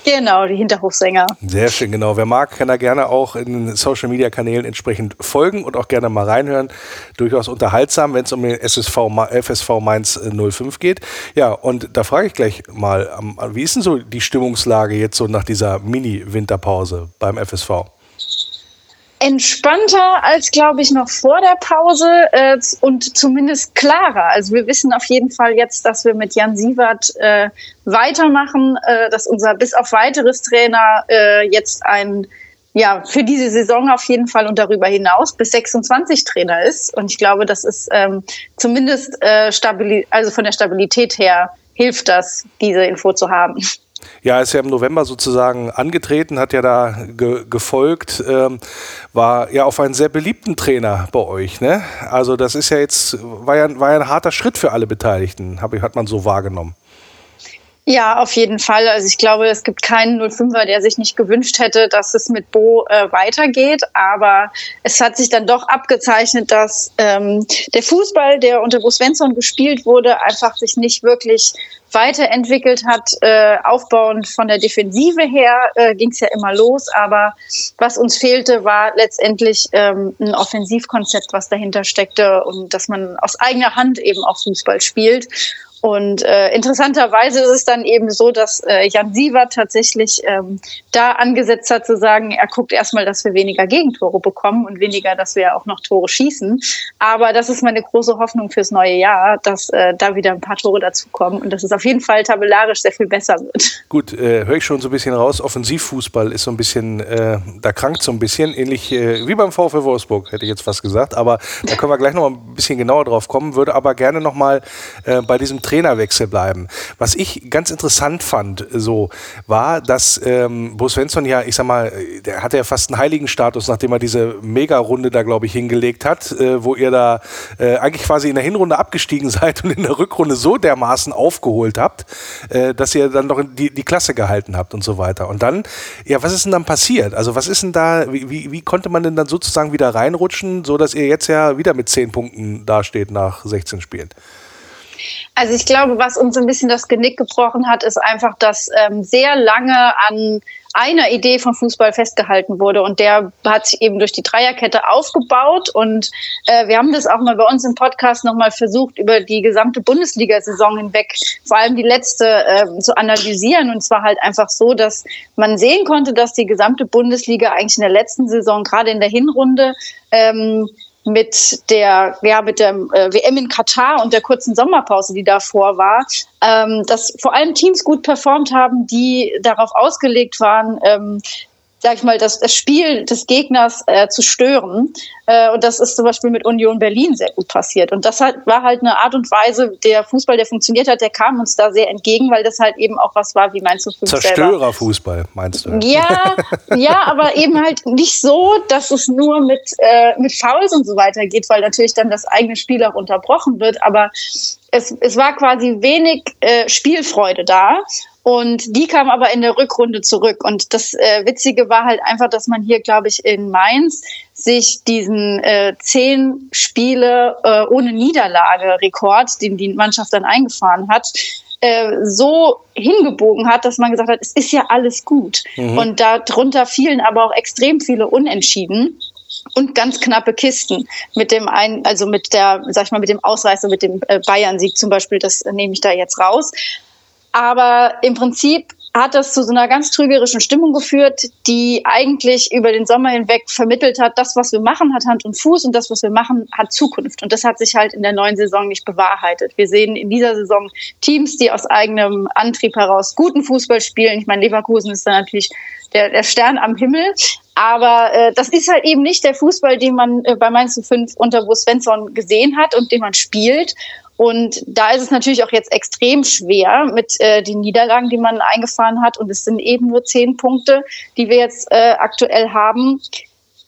Genau, die Hinterhofsänger. Sehr schön, genau. Wer mag, kann da gerne auch in Social Media Kanälen entsprechend folgen und auch gerne mal reinhören. Durchaus unterhaltsam, wenn es um den SSV, FSV Mainz 05 geht. Ja, und da frage ich gleich mal, wie ist denn so die Stimmungslage jetzt so nach dieser Mini-Winterpause beim FSV? Entspannter als, glaube ich, noch vor der Pause äh, und zumindest klarer. Also wir wissen auf jeden Fall jetzt, dass wir mit Jan Sievert äh, weitermachen, äh, dass unser bis auf weiteres Trainer äh, jetzt ein ja, für diese Saison auf jeden Fall und darüber hinaus bis 26 Trainer ist. Und ich glaube, das ist ähm, zumindest äh, stabil, also von der Stabilität her hilft das, diese Info zu haben. Ja, ist ja im November sozusagen angetreten, hat ja da ge gefolgt, ähm, war ja auf einen sehr beliebten Trainer bei euch. Ne? Also das ist ja jetzt, war ja, war ja ein harter Schritt für alle Beteiligten, hab, hat man so wahrgenommen. Ja, auf jeden Fall. Also ich glaube, es gibt keinen 05er, der sich nicht gewünscht hätte, dass es mit Bo äh, weitergeht. Aber es hat sich dann doch abgezeichnet, dass ähm, der Fußball, der unter Bo Svensson gespielt wurde, einfach sich nicht wirklich weiterentwickelt hat. Äh, aufbauend von der Defensive her äh, ging es ja immer los. Aber was uns fehlte, war letztendlich ähm, ein Offensivkonzept, was dahinter steckte und dass man aus eigener Hand eben auch Fußball spielt. Und äh, interessanterweise ist es dann eben so, dass äh, Jan Sievert tatsächlich ähm, da angesetzt hat zu sagen, er guckt erstmal, dass wir weniger Gegentore bekommen und weniger, dass wir auch noch Tore schießen. Aber das ist meine große Hoffnung fürs neue Jahr, dass äh, da wieder ein paar Tore dazukommen und dass es auf jeden Fall tabellarisch sehr viel besser wird. Gut, äh, höre ich schon so ein bisschen raus. Offensivfußball ist so ein bisschen, äh, da krankt so ein bisschen, ähnlich äh, wie beim VfL Wolfsburg, hätte ich jetzt fast gesagt. Aber da können wir gleich noch mal ein bisschen genauer drauf kommen. Würde aber gerne noch mal äh, bei diesem Trainerwechsel bleiben. Was ich ganz interessant fand, so war, dass ähm, Bo Svensson ja, ich sag mal, der hatte ja fast einen Heiligenstatus, nachdem er diese Mega-Runde da, glaube ich, hingelegt hat, äh, wo ihr da äh, eigentlich quasi in der Hinrunde abgestiegen [LAUGHS] seid und in der Rückrunde so dermaßen aufgeholt habt, äh, dass ihr dann noch die, die Klasse gehalten habt und so weiter. Und dann, ja, was ist denn dann passiert? Also was ist denn da, wie, wie, konnte man denn dann sozusagen wieder reinrutschen, so dass ihr jetzt ja wieder mit zehn Punkten dasteht nach 16 Spielen? Also ich glaube, was uns ein bisschen das Genick gebrochen hat, ist einfach, dass ähm, sehr lange an einer Idee vom Fußball festgehalten wurde und der hat sich eben durch die Dreierkette aufgebaut und äh, wir haben das auch mal bei uns im Podcast nochmal versucht, über die gesamte Bundesliga-Saison hinweg, vor allem die letzte, äh, zu analysieren. Und zwar halt einfach so, dass man sehen konnte, dass die gesamte Bundesliga eigentlich in der letzten Saison, gerade in der Hinrunde, ähm, mit der, ja, mit der äh, WM in Katar und der kurzen Sommerpause, die davor war, ähm, dass vor allem Teams gut performt haben, die darauf ausgelegt waren, ähm, sag ich mal, das, das Spiel des Gegners äh, zu stören. Äh, und das ist zum Beispiel mit Union Berlin sehr gut passiert. Und das halt, war halt eine Art und Weise, der Fußball, der funktioniert hat, der kam uns da sehr entgegen, weil das halt eben auch was war, wie meinst du Zerstörerfußball, meinst du? Ja, ja, aber eben halt nicht so, dass es nur mit, äh, mit Fouls und so weiter geht, weil natürlich dann das eigene Spiel auch unterbrochen wird. Aber es, es war quasi wenig äh, Spielfreude da. Und die kam aber in der Rückrunde zurück. Und das äh, Witzige war halt einfach, dass man hier, glaube ich, in Mainz sich diesen äh, zehn Spiele äh, ohne Niederlage-Rekord, den die Mannschaft dann eingefahren hat, äh, so hingebogen hat, dass man gesagt hat, es ist ja alles gut. Mhm. Und darunter fielen aber auch extrem viele Unentschieden und ganz knappe Kisten mit dem ein, also mit der, sag ich mal, mit dem Ausreißer, mit dem äh, Bayern-Sieg zum Beispiel, das nehme ich da jetzt raus. Aber im Prinzip hat das zu so einer ganz trügerischen Stimmung geführt, die eigentlich über den Sommer hinweg vermittelt hat, das, was wir machen, hat Hand und Fuß und das, was wir machen, hat Zukunft. Und das hat sich halt in der neuen Saison nicht bewahrheitet. Wir sehen in dieser Saison Teams, die aus eigenem Antrieb heraus guten Fußball spielen. Ich meine, Leverkusen ist da natürlich der, der Stern am Himmel. Aber äh, das ist halt eben nicht der Fußball, den man äh, bei Mainz 05 unter Bo Svensson gesehen hat und den man spielt. Und da ist es natürlich auch jetzt extrem schwer mit äh, den Niederlagen, die man eingefahren hat. Und es sind eben nur zehn Punkte, die wir jetzt äh, aktuell haben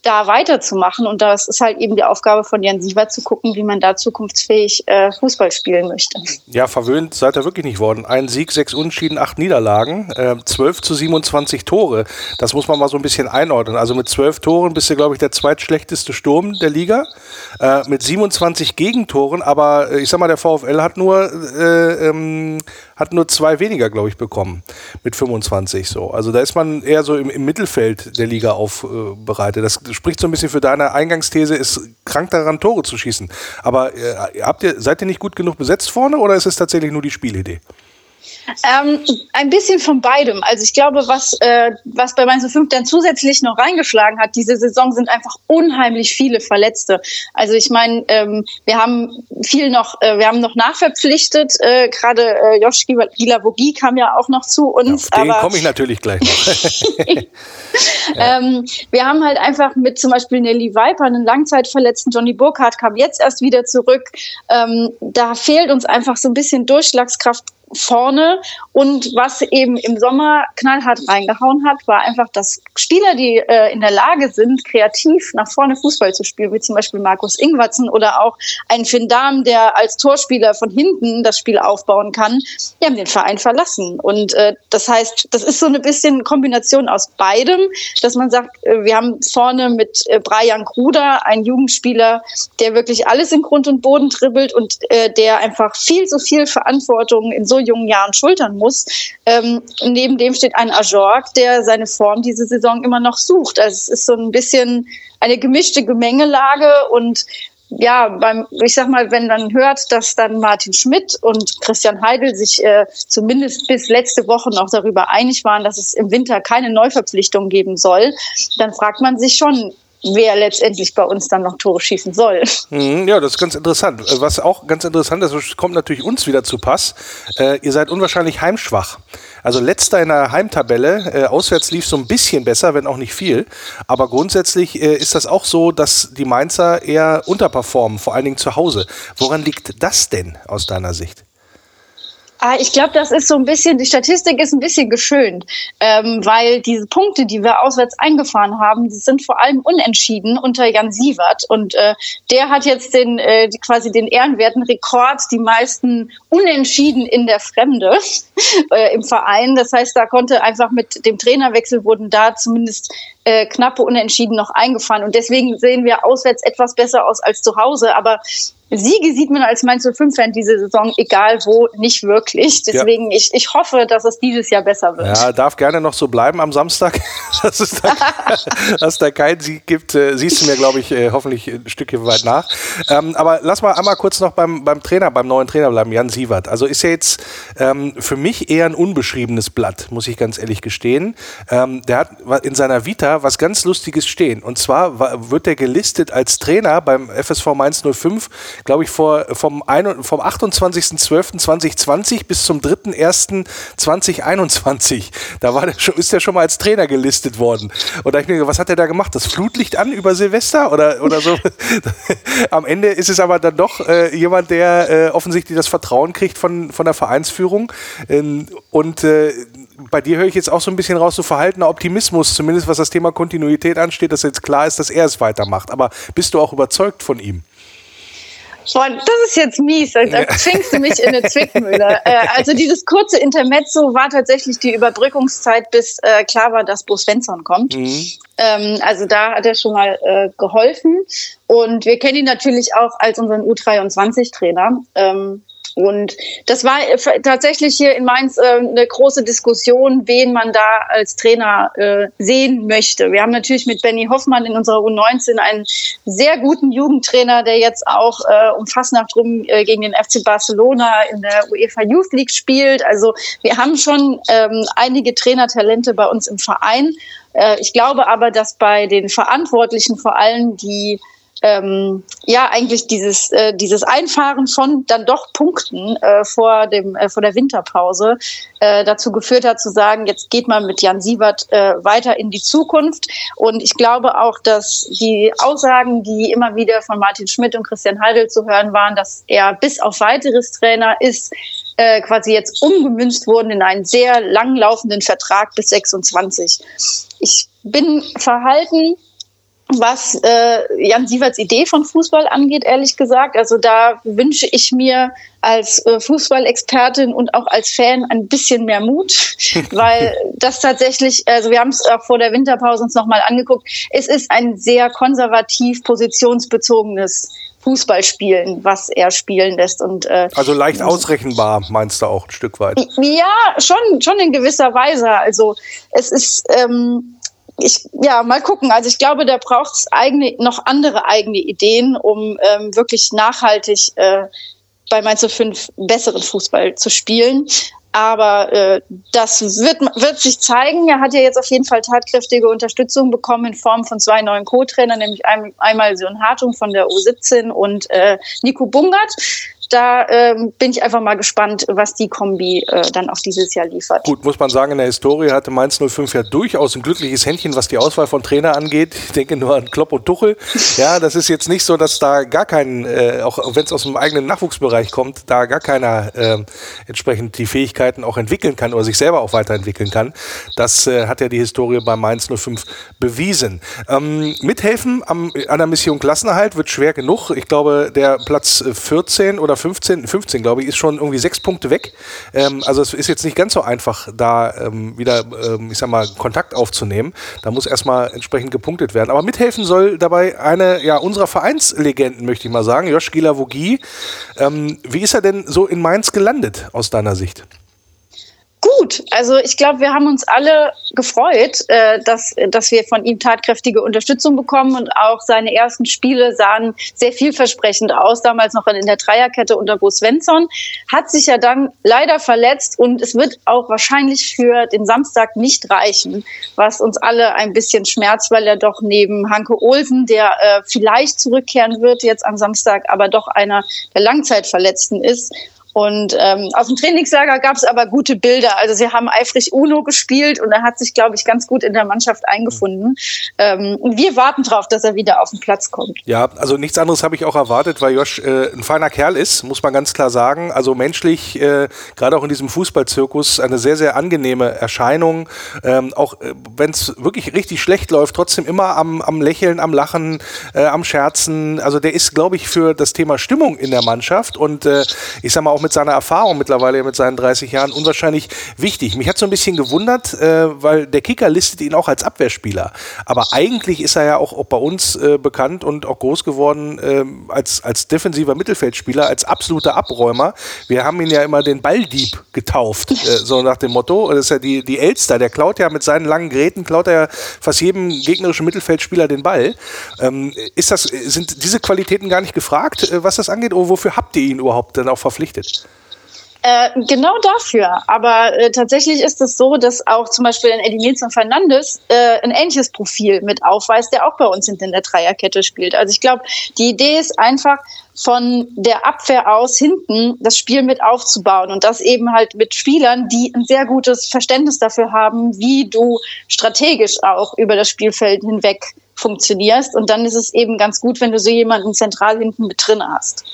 da weiterzumachen. Und das ist halt eben die Aufgabe von Jan Siever zu gucken, wie man da zukunftsfähig äh, Fußball spielen möchte. Ja, verwöhnt seid ihr wirklich nicht worden. Ein Sieg, sechs Unentschieden, acht Niederlagen, äh, 12 zu 27 Tore. Das muss man mal so ein bisschen einordnen. Also mit zwölf Toren bist du, glaube ich, der zweitschlechteste Sturm der Liga. Äh, mit 27 Gegentoren, aber äh, ich sag mal, der VfL hat nur, äh, ähm, hat nur zwei weniger, glaube ich, bekommen. Mit 25 so. Also da ist man eher so im, im Mittelfeld der Liga aufbereitet. Das spricht so ein bisschen für deine Eingangsthese, ist krank daran, Tore zu schießen. Aber äh, habt ihr, seid ihr nicht gut genug besetzt vorne oder ist es tatsächlich nur die Spielidee? Ähm, ein bisschen von beidem. Also ich glaube, was, äh, was bei Mainz 5 dann zusätzlich noch reingeschlagen hat, diese Saison sind einfach unheimlich viele Verletzte. Also ich meine, ähm, wir haben viel noch, äh, wir haben noch nachverpflichtet, äh, gerade äh, Joschki Gilavogi kam ja auch noch zu uns. Ja, auf den komme ich natürlich gleich noch. [LAUGHS] [LAUGHS] ja. ähm, wir haben halt einfach mit zum Beispiel Nelly Viper, einen Langzeitverletzten, Johnny Burkhardt kam jetzt erst wieder zurück. Ähm, da fehlt uns einfach so ein bisschen Durchschlagskraft vorne. Und was eben im Sommer knallhart reingehauen hat, war einfach, dass Spieler, die äh, in der Lage sind, kreativ nach vorne Fußball zu spielen, wie zum Beispiel Markus Ingwatzen oder auch ein Finn Dahm, der als Torspieler von hinten das Spiel aufbauen kann, die haben den Verein verlassen. Und äh, das heißt, das ist so eine bisschen Kombination aus beidem, dass man sagt, äh, wir haben vorne mit äh, Brian Kruder einen Jugendspieler, der wirklich alles in Grund und Boden dribbelt und äh, der einfach viel zu viel Verantwortung in so jungen Jahren schultern muss. Ähm, neben dem steht ein Ajorg, der seine Form diese Saison immer noch sucht. Also es ist so ein bisschen eine gemischte Gemengelage und ja, beim, ich sag mal, wenn man hört, dass dann Martin Schmidt und Christian Heidel sich äh, zumindest bis letzte Woche noch darüber einig waren, dass es im Winter keine Neuverpflichtung geben soll, dann fragt man sich schon, wer letztendlich bei uns dann noch Tore schießen soll. Mhm, ja, das ist ganz interessant. Was auch ganz interessant ist, kommt natürlich uns wieder zu Pass. Äh, ihr seid unwahrscheinlich heimschwach. Also letzter in der Heimtabelle. Äh, auswärts lief so ein bisschen besser, wenn auch nicht viel. Aber grundsätzlich äh, ist das auch so, dass die Mainzer eher unterperformen, vor allen Dingen zu Hause. Woran liegt das denn aus deiner Sicht? Ah, ich glaube, das ist so ein bisschen, die Statistik ist ein bisschen geschönt, ähm, weil diese Punkte, die wir auswärts eingefahren haben, die sind vor allem unentschieden unter Jan Sievert. Und äh, der hat jetzt den äh, quasi den ehrenwerten Rekord, die meisten Unentschieden in der Fremde [LAUGHS] äh, im Verein. Das heißt, da konnte einfach mit dem Trainerwechsel wurden da zumindest äh, knappe Unentschieden noch eingefahren. Und deswegen sehen wir auswärts etwas besser aus als zu Hause, aber Siege sieht man als Mainz 05-Fan diese Saison, egal wo, nicht wirklich. Deswegen, ja. ich, ich hoffe, dass es dieses Jahr besser wird. Ja, darf gerne noch so bleiben am Samstag, [LAUGHS] dass es da, [LAUGHS] dass da keinen Sieg gibt. Äh, siehst du mir, glaube ich, äh, hoffentlich ein Stückchen weit nach. Ähm, aber lass mal einmal kurz noch beim, beim Trainer, beim neuen Trainer bleiben, Jan Sievert. Also ist ja jetzt ähm, für mich eher ein unbeschriebenes Blatt, muss ich ganz ehrlich gestehen. Ähm, der hat in seiner Vita was ganz Lustiges stehen. Und zwar wird er gelistet als Trainer beim FSV Mainz 05 glaube ich, vor, vom, vom 28.12.2020 bis zum 3.1.2021. Da war der schon, ist er schon mal als Trainer gelistet worden. Und da ich mir was hat er da gemacht? Das Flutlicht an über Silvester oder, oder so? [LAUGHS] Am Ende ist es aber dann doch äh, jemand, der äh, offensichtlich das Vertrauen kriegt von, von der Vereinsführung. Ähm, und äh, bei dir höre ich jetzt auch so ein bisschen raus, so verhaltener Optimismus, zumindest was das Thema Kontinuität ansteht, dass jetzt klar ist, dass er es weitermacht. Aber bist du auch überzeugt von ihm? Boah, das ist jetzt mies. Da zwingst du mich in eine [LAUGHS] Zwickmühle. Äh, also dieses kurze Intermezzo war tatsächlich die Überbrückungszeit, bis äh, klar war, dass Bo Svensson kommt. Mhm. Ähm, also da hat er schon mal äh, geholfen. Und wir kennen ihn natürlich auch als unseren U23-Trainer. Ähm, Und das war äh, tatsächlich hier in Mainz äh, eine große Diskussion, wen man da als Trainer äh, sehen möchte. Wir haben natürlich mit Benny Hoffmann in unserer U19 einen sehr guten Jugendtrainer, der jetzt auch äh, um Fastnacht rum äh, gegen den FC Barcelona in der UEFA Youth League spielt. Also wir haben schon ähm, einige Trainertalente bei uns im Verein. Äh, ich glaube aber, dass bei den Verantwortlichen vor allem die ähm, ja eigentlich dieses äh, dieses Einfahren von dann doch Punkten äh, vor dem äh, vor der Winterpause äh, dazu geführt hat zu sagen jetzt geht man mit Jan Siebert äh, weiter in die Zukunft. Und ich glaube auch dass die Aussagen die immer wieder von Martin Schmidt und Christian Heidel zu hören waren dass er bis auf weiteres Trainer ist äh, quasi jetzt umgemünzt wurden in einen sehr langlaufenden Vertrag bis 26 ich bin verhalten was äh, Jan Sieverts Idee von Fußball angeht, ehrlich gesagt. Also da wünsche ich mir als äh, Fußballexpertin und auch als Fan ein bisschen mehr Mut, [LAUGHS] weil das tatsächlich, also wir haben es auch vor der Winterpause uns nochmal angeguckt, es ist ein sehr konservativ positionsbezogenes Fußballspielen, was er spielen lässt. Und, äh, also leicht ausrechenbar, meinst du auch ein Stück weit? Ja, schon, schon in gewisser Weise. Also es ist ähm, ich, ja, mal gucken. Also ich glaube, da braucht es noch andere eigene Ideen, um ähm, wirklich nachhaltig äh, bei Mainz 05 besseren Fußball zu spielen. Aber äh, das wird, wird sich zeigen. Er hat ja jetzt auf jeden Fall tatkräftige Unterstützung bekommen in Form von zwei neuen Co-Trainern, nämlich ein, einmal Sion Hartung von der U17 und äh, Nico Bungert da ähm, bin ich einfach mal gespannt, was die Kombi äh, dann auch dieses Jahr liefert. Gut, muss man sagen, in der Historie hatte Mainz 05 ja durchaus ein glückliches Händchen, was die Auswahl von Trainer angeht. Ich denke nur an Klopp und Tuchel. [LAUGHS] Ja, das ist jetzt nicht so, dass da gar kein, äh, auch wenn es aus dem eigenen Nachwuchsbereich kommt, da gar keiner äh, entsprechend die Fähigkeiten auch entwickeln kann oder sich selber auch weiterentwickeln kann. Das äh, hat ja die Historie bei Mainz 05 bewiesen. Ähm, mithelfen am, an der Mission Klassenerhalt wird schwer genug. Ich glaube, der Platz 14 oder 15, 15 glaube ich, ist schon irgendwie sechs Punkte weg. Ähm, also es ist jetzt nicht ganz so einfach, da ähm, wieder, ähm, ich sag mal, Kontakt aufzunehmen. Da muss erstmal entsprechend gepunktet werden. Aber mithelfen soll dabei eine ja, unserer Vereinslegenden, möchte ich mal sagen, Josh Gilavogi. Ähm, wie ist er denn so in Mainz gelandet, aus deiner Sicht? Gut, also ich glaube, wir haben uns alle gefreut, äh, dass, dass wir von ihm tatkräftige Unterstützung bekommen und auch seine ersten Spiele sahen sehr vielversprechend aus, damals noch in der Dreierkette unter Bo Svensson, hat sich ja dann leider verletzt und es wird auch wahrscheinlich für den Samstag nicht reichen, was uns alle ein bisschen schmerzt, weil er doch neben Hanke Olsen, der äh, vielleicht zurückkehren wird jetzt am Samstag, aber doch einer der Langzeitverletzten ist und ähm, aus dem Trainingslager gab es aber gute Bilder. Also sie haben eifrig Uno gespielt und er hat sich, glaube ich, ganz gut in der Mannschaft eingefunden. Ähm, und wir warten darauf, dass er wieder auf den Platz kommt. Ja, also nichts anderes habe ich auch erwartet, weil Josh äh, ein feiner Kerl ist, muss man ganz klar sagen. Also menschlich, äh, gerade auch in diesem Fußballzirkus, eine sehr, sehr angenehme Erscheinung. Ähm, auch äh, wenn es wirklich richtig schlecht läuft, trotzdem immer am, am Lächeln, am Lachen, äh, am Scherzen. Also der ist, glaube ich, für das Thema Stimmung in der Mannschaft und äh, ich sag mal auch mit mit seiner Erfahrung mittlerweile mit seinen 30 Jahren unwahrscheinlich wichtig. Mich hat so ein bisschen gewundert, äh, weil der Kicker listet ihn auch als Abwehrspieler. Aber eigentlich ist er ja auch, auch bei uns äh, bekannt und auch groß geworden äh, als, als defensiver Mittelfeldspieler, als absoluter Abräumer. Wir haben ihn ja immer den Balldieb getauft, äh, so nach dem Motto. Das ist ja die, die Elster, der klaut ja mit seinen langen Gräten, klaut er ja fast jedem gegnerischen Mittelfeldspieler den Ball. Ähm, ist das, sind diese Qualitäten gar nicht gefragt, äh, was das angeht? Oder wofür habt ihr ihn überhaupt dann auch verpflichtet? Äh, genau dafür. Aber äh, tatsächlich ist es so, dass auch zum Beispiel ein Eddie Nilsson Fernandes äh, ein ähnliches Profil mit aufweist, der auch bei uns hinten in der Dreierkette spielt. Also ich glaube, die Idee ist einfach, von der Abwehr aus hinten das Spiel mit aufzubauen und das eben halt mit Spielern, die ein sehr gutes Verständnis dafür haben, wie du strategisch auch über das Spielfeld hinweg funktionierst. Und dann ist es eben ganz gut, wenn du so jemanden zentral hinten mit drin hast.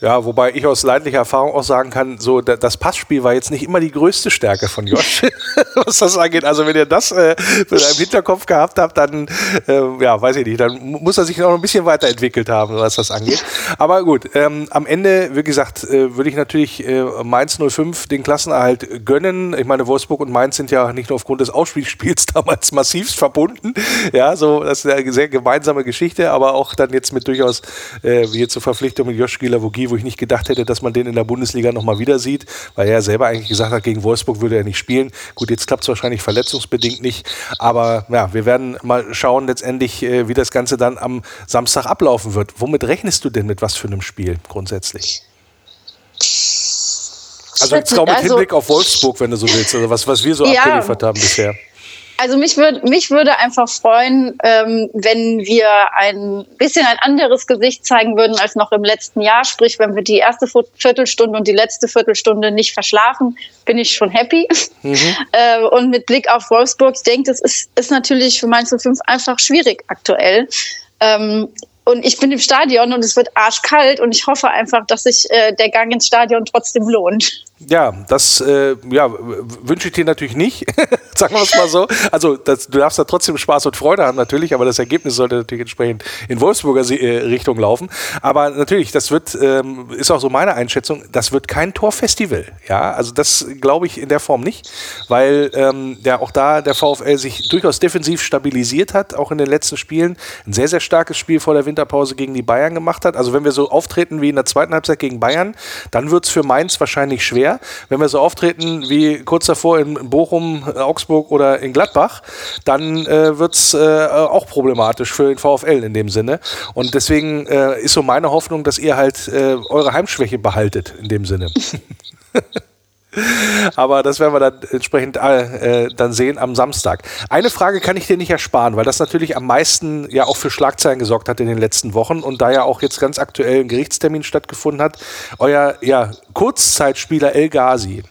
Ja, wobei ich aus leidlicher Erfahrung auch sagen kann, so das Passspiel war jetzt nicht immer die größte Stärke von Josh, [LAUGHS] was das angeht. Also wenn ihr das äh, im Hinterkopf gehabt habt, dann äh, ja, weiß ich nicht, dann muss er sich noch ein bisschen weiterentwickelt haben, was das angeht. Aber gut, ähm, am Ende, wie gesagt, äh, würde ich natürlich äh, Mainz 05 den Klassenerhalt gönnen. Ich meine, Wolfsburg und Mainz sind ja nicht nur aufgrund des Ausspielspiels [LAUGHS] damals massivst verbunden. Ja, so das ist eine sehr gemeinsame Geschichte, aber auch dann jetzt mit durchaus äh, wie jetzt zur Verpflichtung mit Josh Gilavogi Spiel, wo ich nicht gedacht hätte, dass man den in der Bundesliga nochmal wieder sieht, weil er selber eigentlich gesagt hat, gegen Wolfsburg würde er nicht spielen. Gut, jetzt klappt es wahrscheinlich verletzungsbedingt nicht, aber ja, wir werden mal schauen letztendlich, äh, wie das Ganze dann am Samstag ablaufen wird. Womit rechnest du denn mit was für einem Spiel grundsätzlich? Also jetzt auch mit also, Hinblick auf Wolfsburg, wenn du so willst, also was, was wir so ja, abgeliefert haben bisher. Also mich, würd, mich würde einfach freuen, ähm, wenn wir ein bisschen ein anderes Gesicht zeigen würden als noch im letzten Jahr. Sprich, wenn wir die erste Viertelstunde und die letzte Viertelstunde nicht verschlafen, bin ich schon happy. Mhm. [LAUGHS] äh, und mit Blick auf Wolfsburg, ich denke, das ist, ist natürlich für Mainz 05 einfach schwierig aktuell. Ähm, und ich bin im Stadion und es wird arschkalt und ich hoffe einfach, dass sich äh, der Gang ins Stadion trotzdem lohnt. Ja, das äh, ja, wünsche ich dir natürlich nicht, [LAUGHS] sagen wir es mal so. Also das, du darfst da trotzdem Spaß und Freude haben natürlich, aber das Ergebnis sollte natürlich entsprechend in Wolfsburger äh, Richtung laufen. Aber natürlich, das wird, ähm, ist auch so meine Einschätzung, das wird kein Torfestival. Ja, also das glaube ich in der Form nicht, weil ähm, ja auch da der VfL sich durchaus defensiv stabilisiert hat, auch in den letzten Spielen. Ein sehr, sehr starkes Spiel vor der Winterpause gegen die Bayern gemacht hat. Also wenn wir so auftreten wie in der zweiten Halbzeit gegen Bayern, dann wird es für Mainz wahrscheinlich schwer schwer. Wenn wir so auftreten wie kurz davor in Bochum, äh, Augsburg oder in Gladbach, dann äh, wird es äh, auch problematisch für den VfL in dem Sinne. Und deswegen äh, ist so meine Hoffnung, dass ihr halt äh, eure Heimschwäche behaltet in dem Sinne. [LAUGHS] Aber das werden wir dann entsprechend äh, dann sehen am Samstag. Eine Frage kann ich dir nicht ersparen, weil das natürlich am meisten ja auch für Schlagzeilen gesorgt hat in den letzten Wochen und da ja auch jetzt ganz aktuell ein Gerichtstermin stattgefunden hat. Euer ja, Kurzzeitspieler El Ghazi.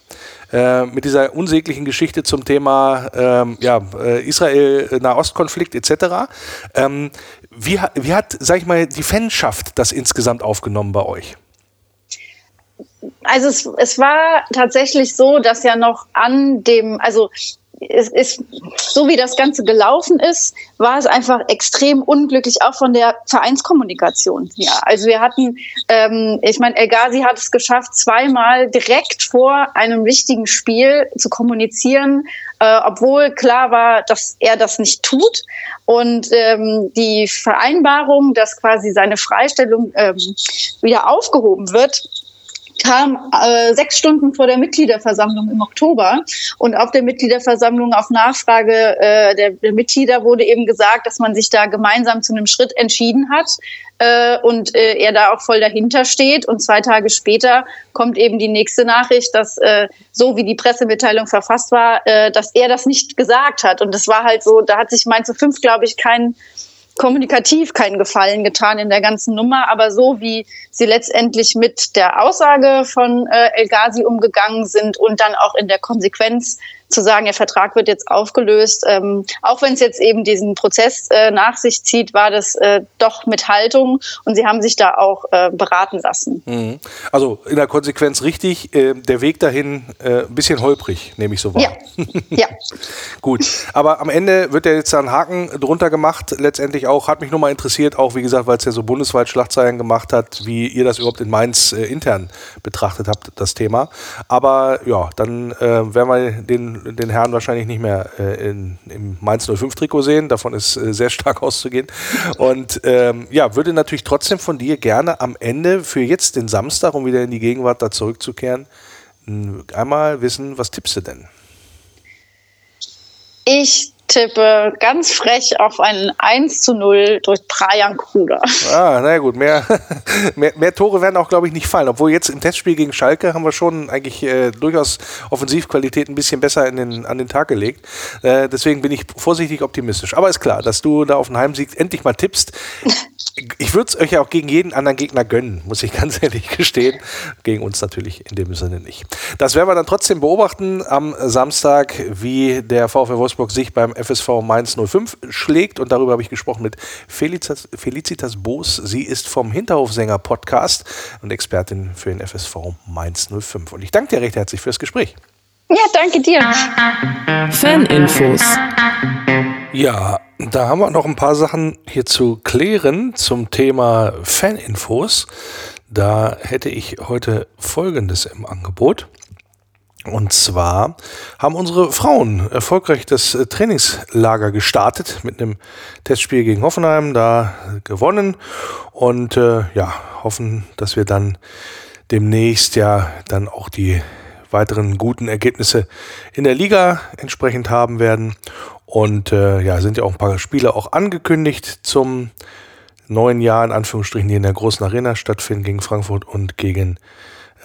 Äh, mit dieser unsäglichen Geschichte zum Thema ähm, ja, äh, Israel-Nahostkonflikt etc. Ähm, wie, wie hat, sag ich mal, die Fanschaft das insgesamt aufgenommen bei euch? Also es, es war tatsächlich so, dass ja noch an dem, also es ist, so wie das Ganze gelaufen ist, war es einfach extrem unglücklich, auch von der Vereinskommunikation. Ja, also wir hatten, ähm, ich meine, El Ghazi hat es geschafft, zweimal direkt vor einem wichtigen Spiel zu kommunizieren, äh, obwohl klar war, dass er das nicht tut. Und ähm, die Vereinbarung, dass quasi seine Freistellung ähm, wieder aufgehoben wird, kam äh, sechs Stunden vor der Mitgliederversammlung im Oktober. Und auf der Mitgliederversammlung auf Nachfrage äh, der, der Mitglieder wurde eben gesagt, dass man sich da gemeinsam zu einem Schritt entschieden hat äh, und äh, er da auch voll dahinter steht. Und zwei Tage später kommt eben die nächste Nachricht, dass äh, so wie die Pressemitteilung verfasst war, äh, dass er das nicht gesagt hat. Und das war halt so, da hat sich Mainz 5, glaube ich, kein kommunikativ keinen Gefallen getan in der ganzen Nummer, aber so wie sie letztendlich mit der Aussage von äh, El Ghazi umgegangen sind und dann auch in der Konsequenz zu sagen, der Vertrag wird jetzt aufgelöst, ähm, auch wenn es jetzt eben diesen Prozess äh, nach sich zieht, war das äh, doch mit Haltung und sie haben sich da auch äh, beraten lassen. Mhm. Also in der Konsequenz richtig, äh, der Weg dahin äh, ein bisschen holprig, nehme ich so wahr. Ja. ja. [LAUGHS] Gut, aber am Ende wird ja jetzt da ein Haken drunter gemacht, letztendlich auch, hat mich nur mal interessiert, auch wie gesagt, weil es ja so bundesweit Schlagzeilen gemacht hat, wie ihr das überhaupt in Mainz äh, intern betrachtet habt, das Thema. Aber ja, dann werden wir den den Herrn wahrscheinlich nicht mehr äh, in, im Mainz 05 Trikot sehen. Davon ist äh, sehr stark [LAUGHS] auszugehen. Und ähm, ja, würde natürlich trotzdem von dir gerne am Ende für jetzt den Samstag, um wieder in die Gegenwart da zurückzukehren, einmal wissen, was tippst du denn? Ich tippe ganz frech auf ein 1 zu 0 durch Brian Kruder. Ah, na gut, mehr, [LAUGHS] mehr, mehr Tore werden auch, glaube ich, nicht fallen. Obwohl jetzt im Testspiel gegen Schalke haben wir schon eigentlich äh, durchaus Offensivqualität ein bisschen besser in den, an den Tag gelegt. Äh, deswegen bin ich vorsichtig optimistisch. Aber ist klar, dass du da auf den Heimsieg endlich mal tippst. [LAUGHS] ich würde es euch ja auch gegen jeden anderen Gegner gönnen, muss ich [LAUGHS] ganz ehrlich gestehen. Gegen uns natürlich in dem Sinne nicht. Das werden wir dann trotzdem beobachten am Samstag, wie der VfL Wolfsburg sich beim FSV Mainz 05 schlägt. Und darüber habe ich gesprochen mit Felicitas, Felicitas Boos. Sie ist vom Hinterhofsänger Podcast und Expertin für den FSV Mainz 05. Und ich danke dir recht herzlich fürs Gespräch. Ja, danke dir. Faninfos. Ja, da haben wir noch ein paar Sachen hier zu klären zum Thema Faninfos. Da hätte ich heute Folgendes im Angebot. Und zwar haben unsere Frauen erfolgreich das Trainingslager gestartet mit einem Testspiel gegen Hoffenheim, da gewonnen und äh, ja, hoffen, dass wir dann demnächst ja dann auch die weiteren guten Ergebnisse in der Liga entsprechend haben werden. Und äh, ja, sind ja auch ein paar Spiele auch angekündigt zum neuen Jahr, in Anführungsstrichen, die in der großen Arena stattfinden gegen Frankfurt und gegen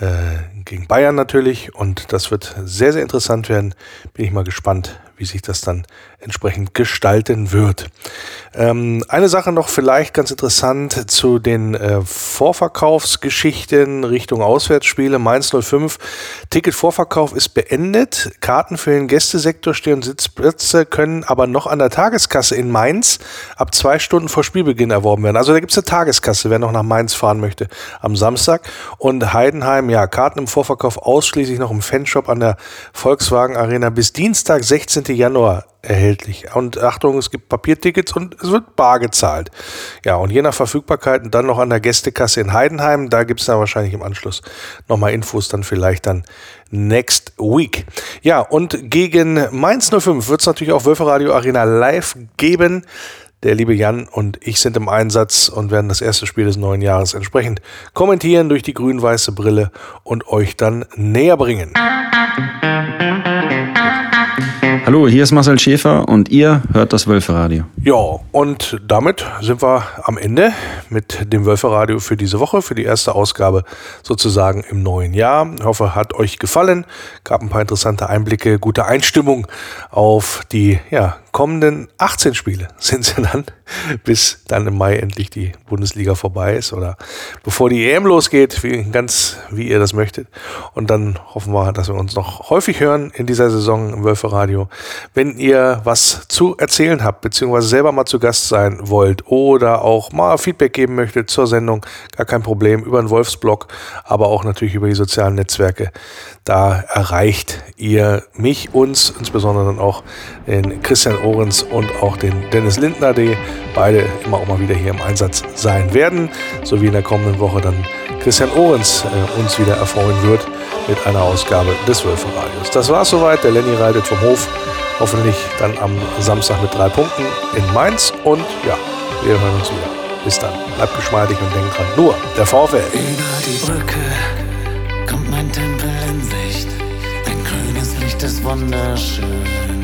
äh, gegen Bayern natürlich. Und das wird sehr, sehr interessant werden. Bin ich mal gespannt, wie sich das dann entsprechend gestalten wird. Ähm, eine Sache noch vielleicht ganz interessant zu den äh, Vorverkaufsgeschichten Richtung Auswärtsspiele. Mainz 05. Ticketvorverkauf ist beendet. Karten für den Gästesektor stehen Sitzplätze, können aber noch an der Tageskasse in Mainz ab zwei Stunden vor Spielbeginn erworben werden. Also da gibt es eine Tageskasse, wer noch nach Mainz fahren möchte am Samstag. Und Heidenheim, ja, Karten im Vorverkauf ausschließlich noch im Fanshop an der Volkswagen Arena bis Dienstag, 16. Januar erhältlich. Und Achtung, es gibt Papiertickets und es wird bar gezahlt. Ja, und je nach Verfügbarkeit dann noch an der Gästekasse in Heidenheim. Da gibt es dann wahrscheinlich im Anschluss nochmal Infos, dann vielleicht dann next week. Ja, und gegen Mainz 05 wird es natürlich auch Wölferadio Arena live geben. Der liebe Jan und ich sind im Einsatz und werden das erste Spiel des neuen Jahres entsprechend kommentieren durch die grün-weiße Brille und euch dann näher bringen. Hallo, hier ist Marcel Schäfer und ihr hört das Wölferadio. Ja, und damit sind wir am Ende mit dem Wölferadio für diese Woche, für die erste Ausgabe sozusagen im neuen Jahr. Ich hoffe, hat euch gefallen. Gab ein paar interessante Einblicke, gute Einstimmung auf die ja, kommenden 18 Spiele [LAUGHS] sind sie dann, bis dann im Mai endlich die Bundesliga vorbei ist oder bevor die EM losgeht, wie, ganz wie ihr das möchtet. Und dann hoffen wir, dass wir uns noch häufig hören in dieser Saison im Wölferadio. Wenn ihr was zu erzählen habt, beziehungsweise selber mal zu Gast sein wollt oder auch mal Feedback geben möchtet zur Sendung, gar kein Problem, über den Wolfsblog, aber auch natürlich über die sozialen Netzwerke. Da erreicht ihr mich, uns, insbesondere dann auch den Christian Ohrens und auch den Dennis Lindner, die beide immer auch mal wieder hier im Einsatz sein werden, sowie in der kommenden Woche dann Christian Ohrens äh, uns wieder erfreuen wird mit einer Ausgabe des Wölferradios. Das war's soweit. Der Lenny reitet vom Hof. Hoffentlich dann am Samstag mit drei Punkten in Mainz. Und ja, wir hören uns wieder. Bis dann. Bleibt geschmeidig und denkt dran. Nur der VfL. Über die Brücke kommt mein Tempel in Sicht. Ein grünes Licht ist wunderschön.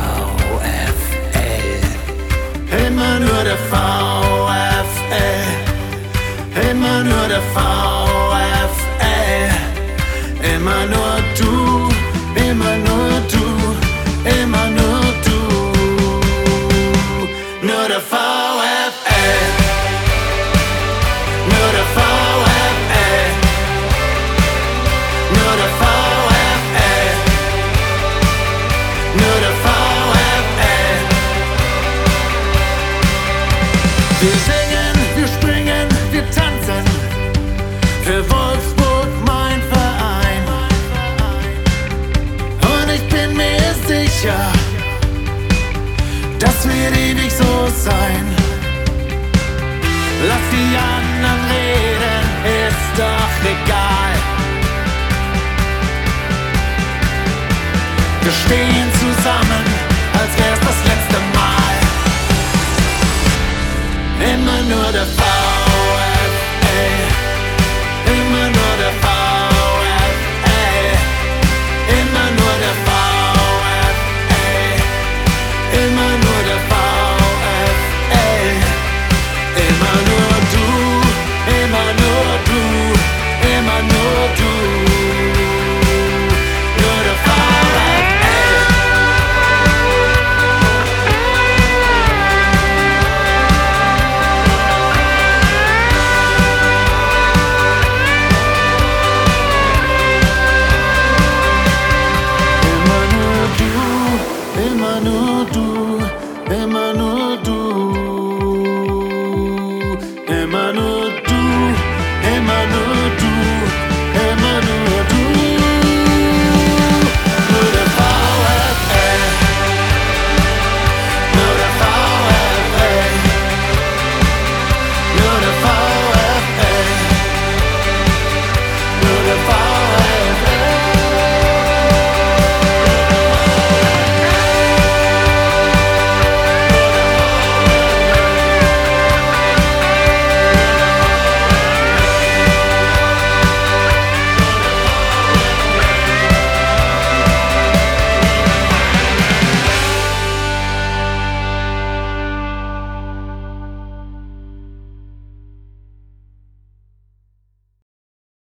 Immer nur der VfL. Immer nur der VfL.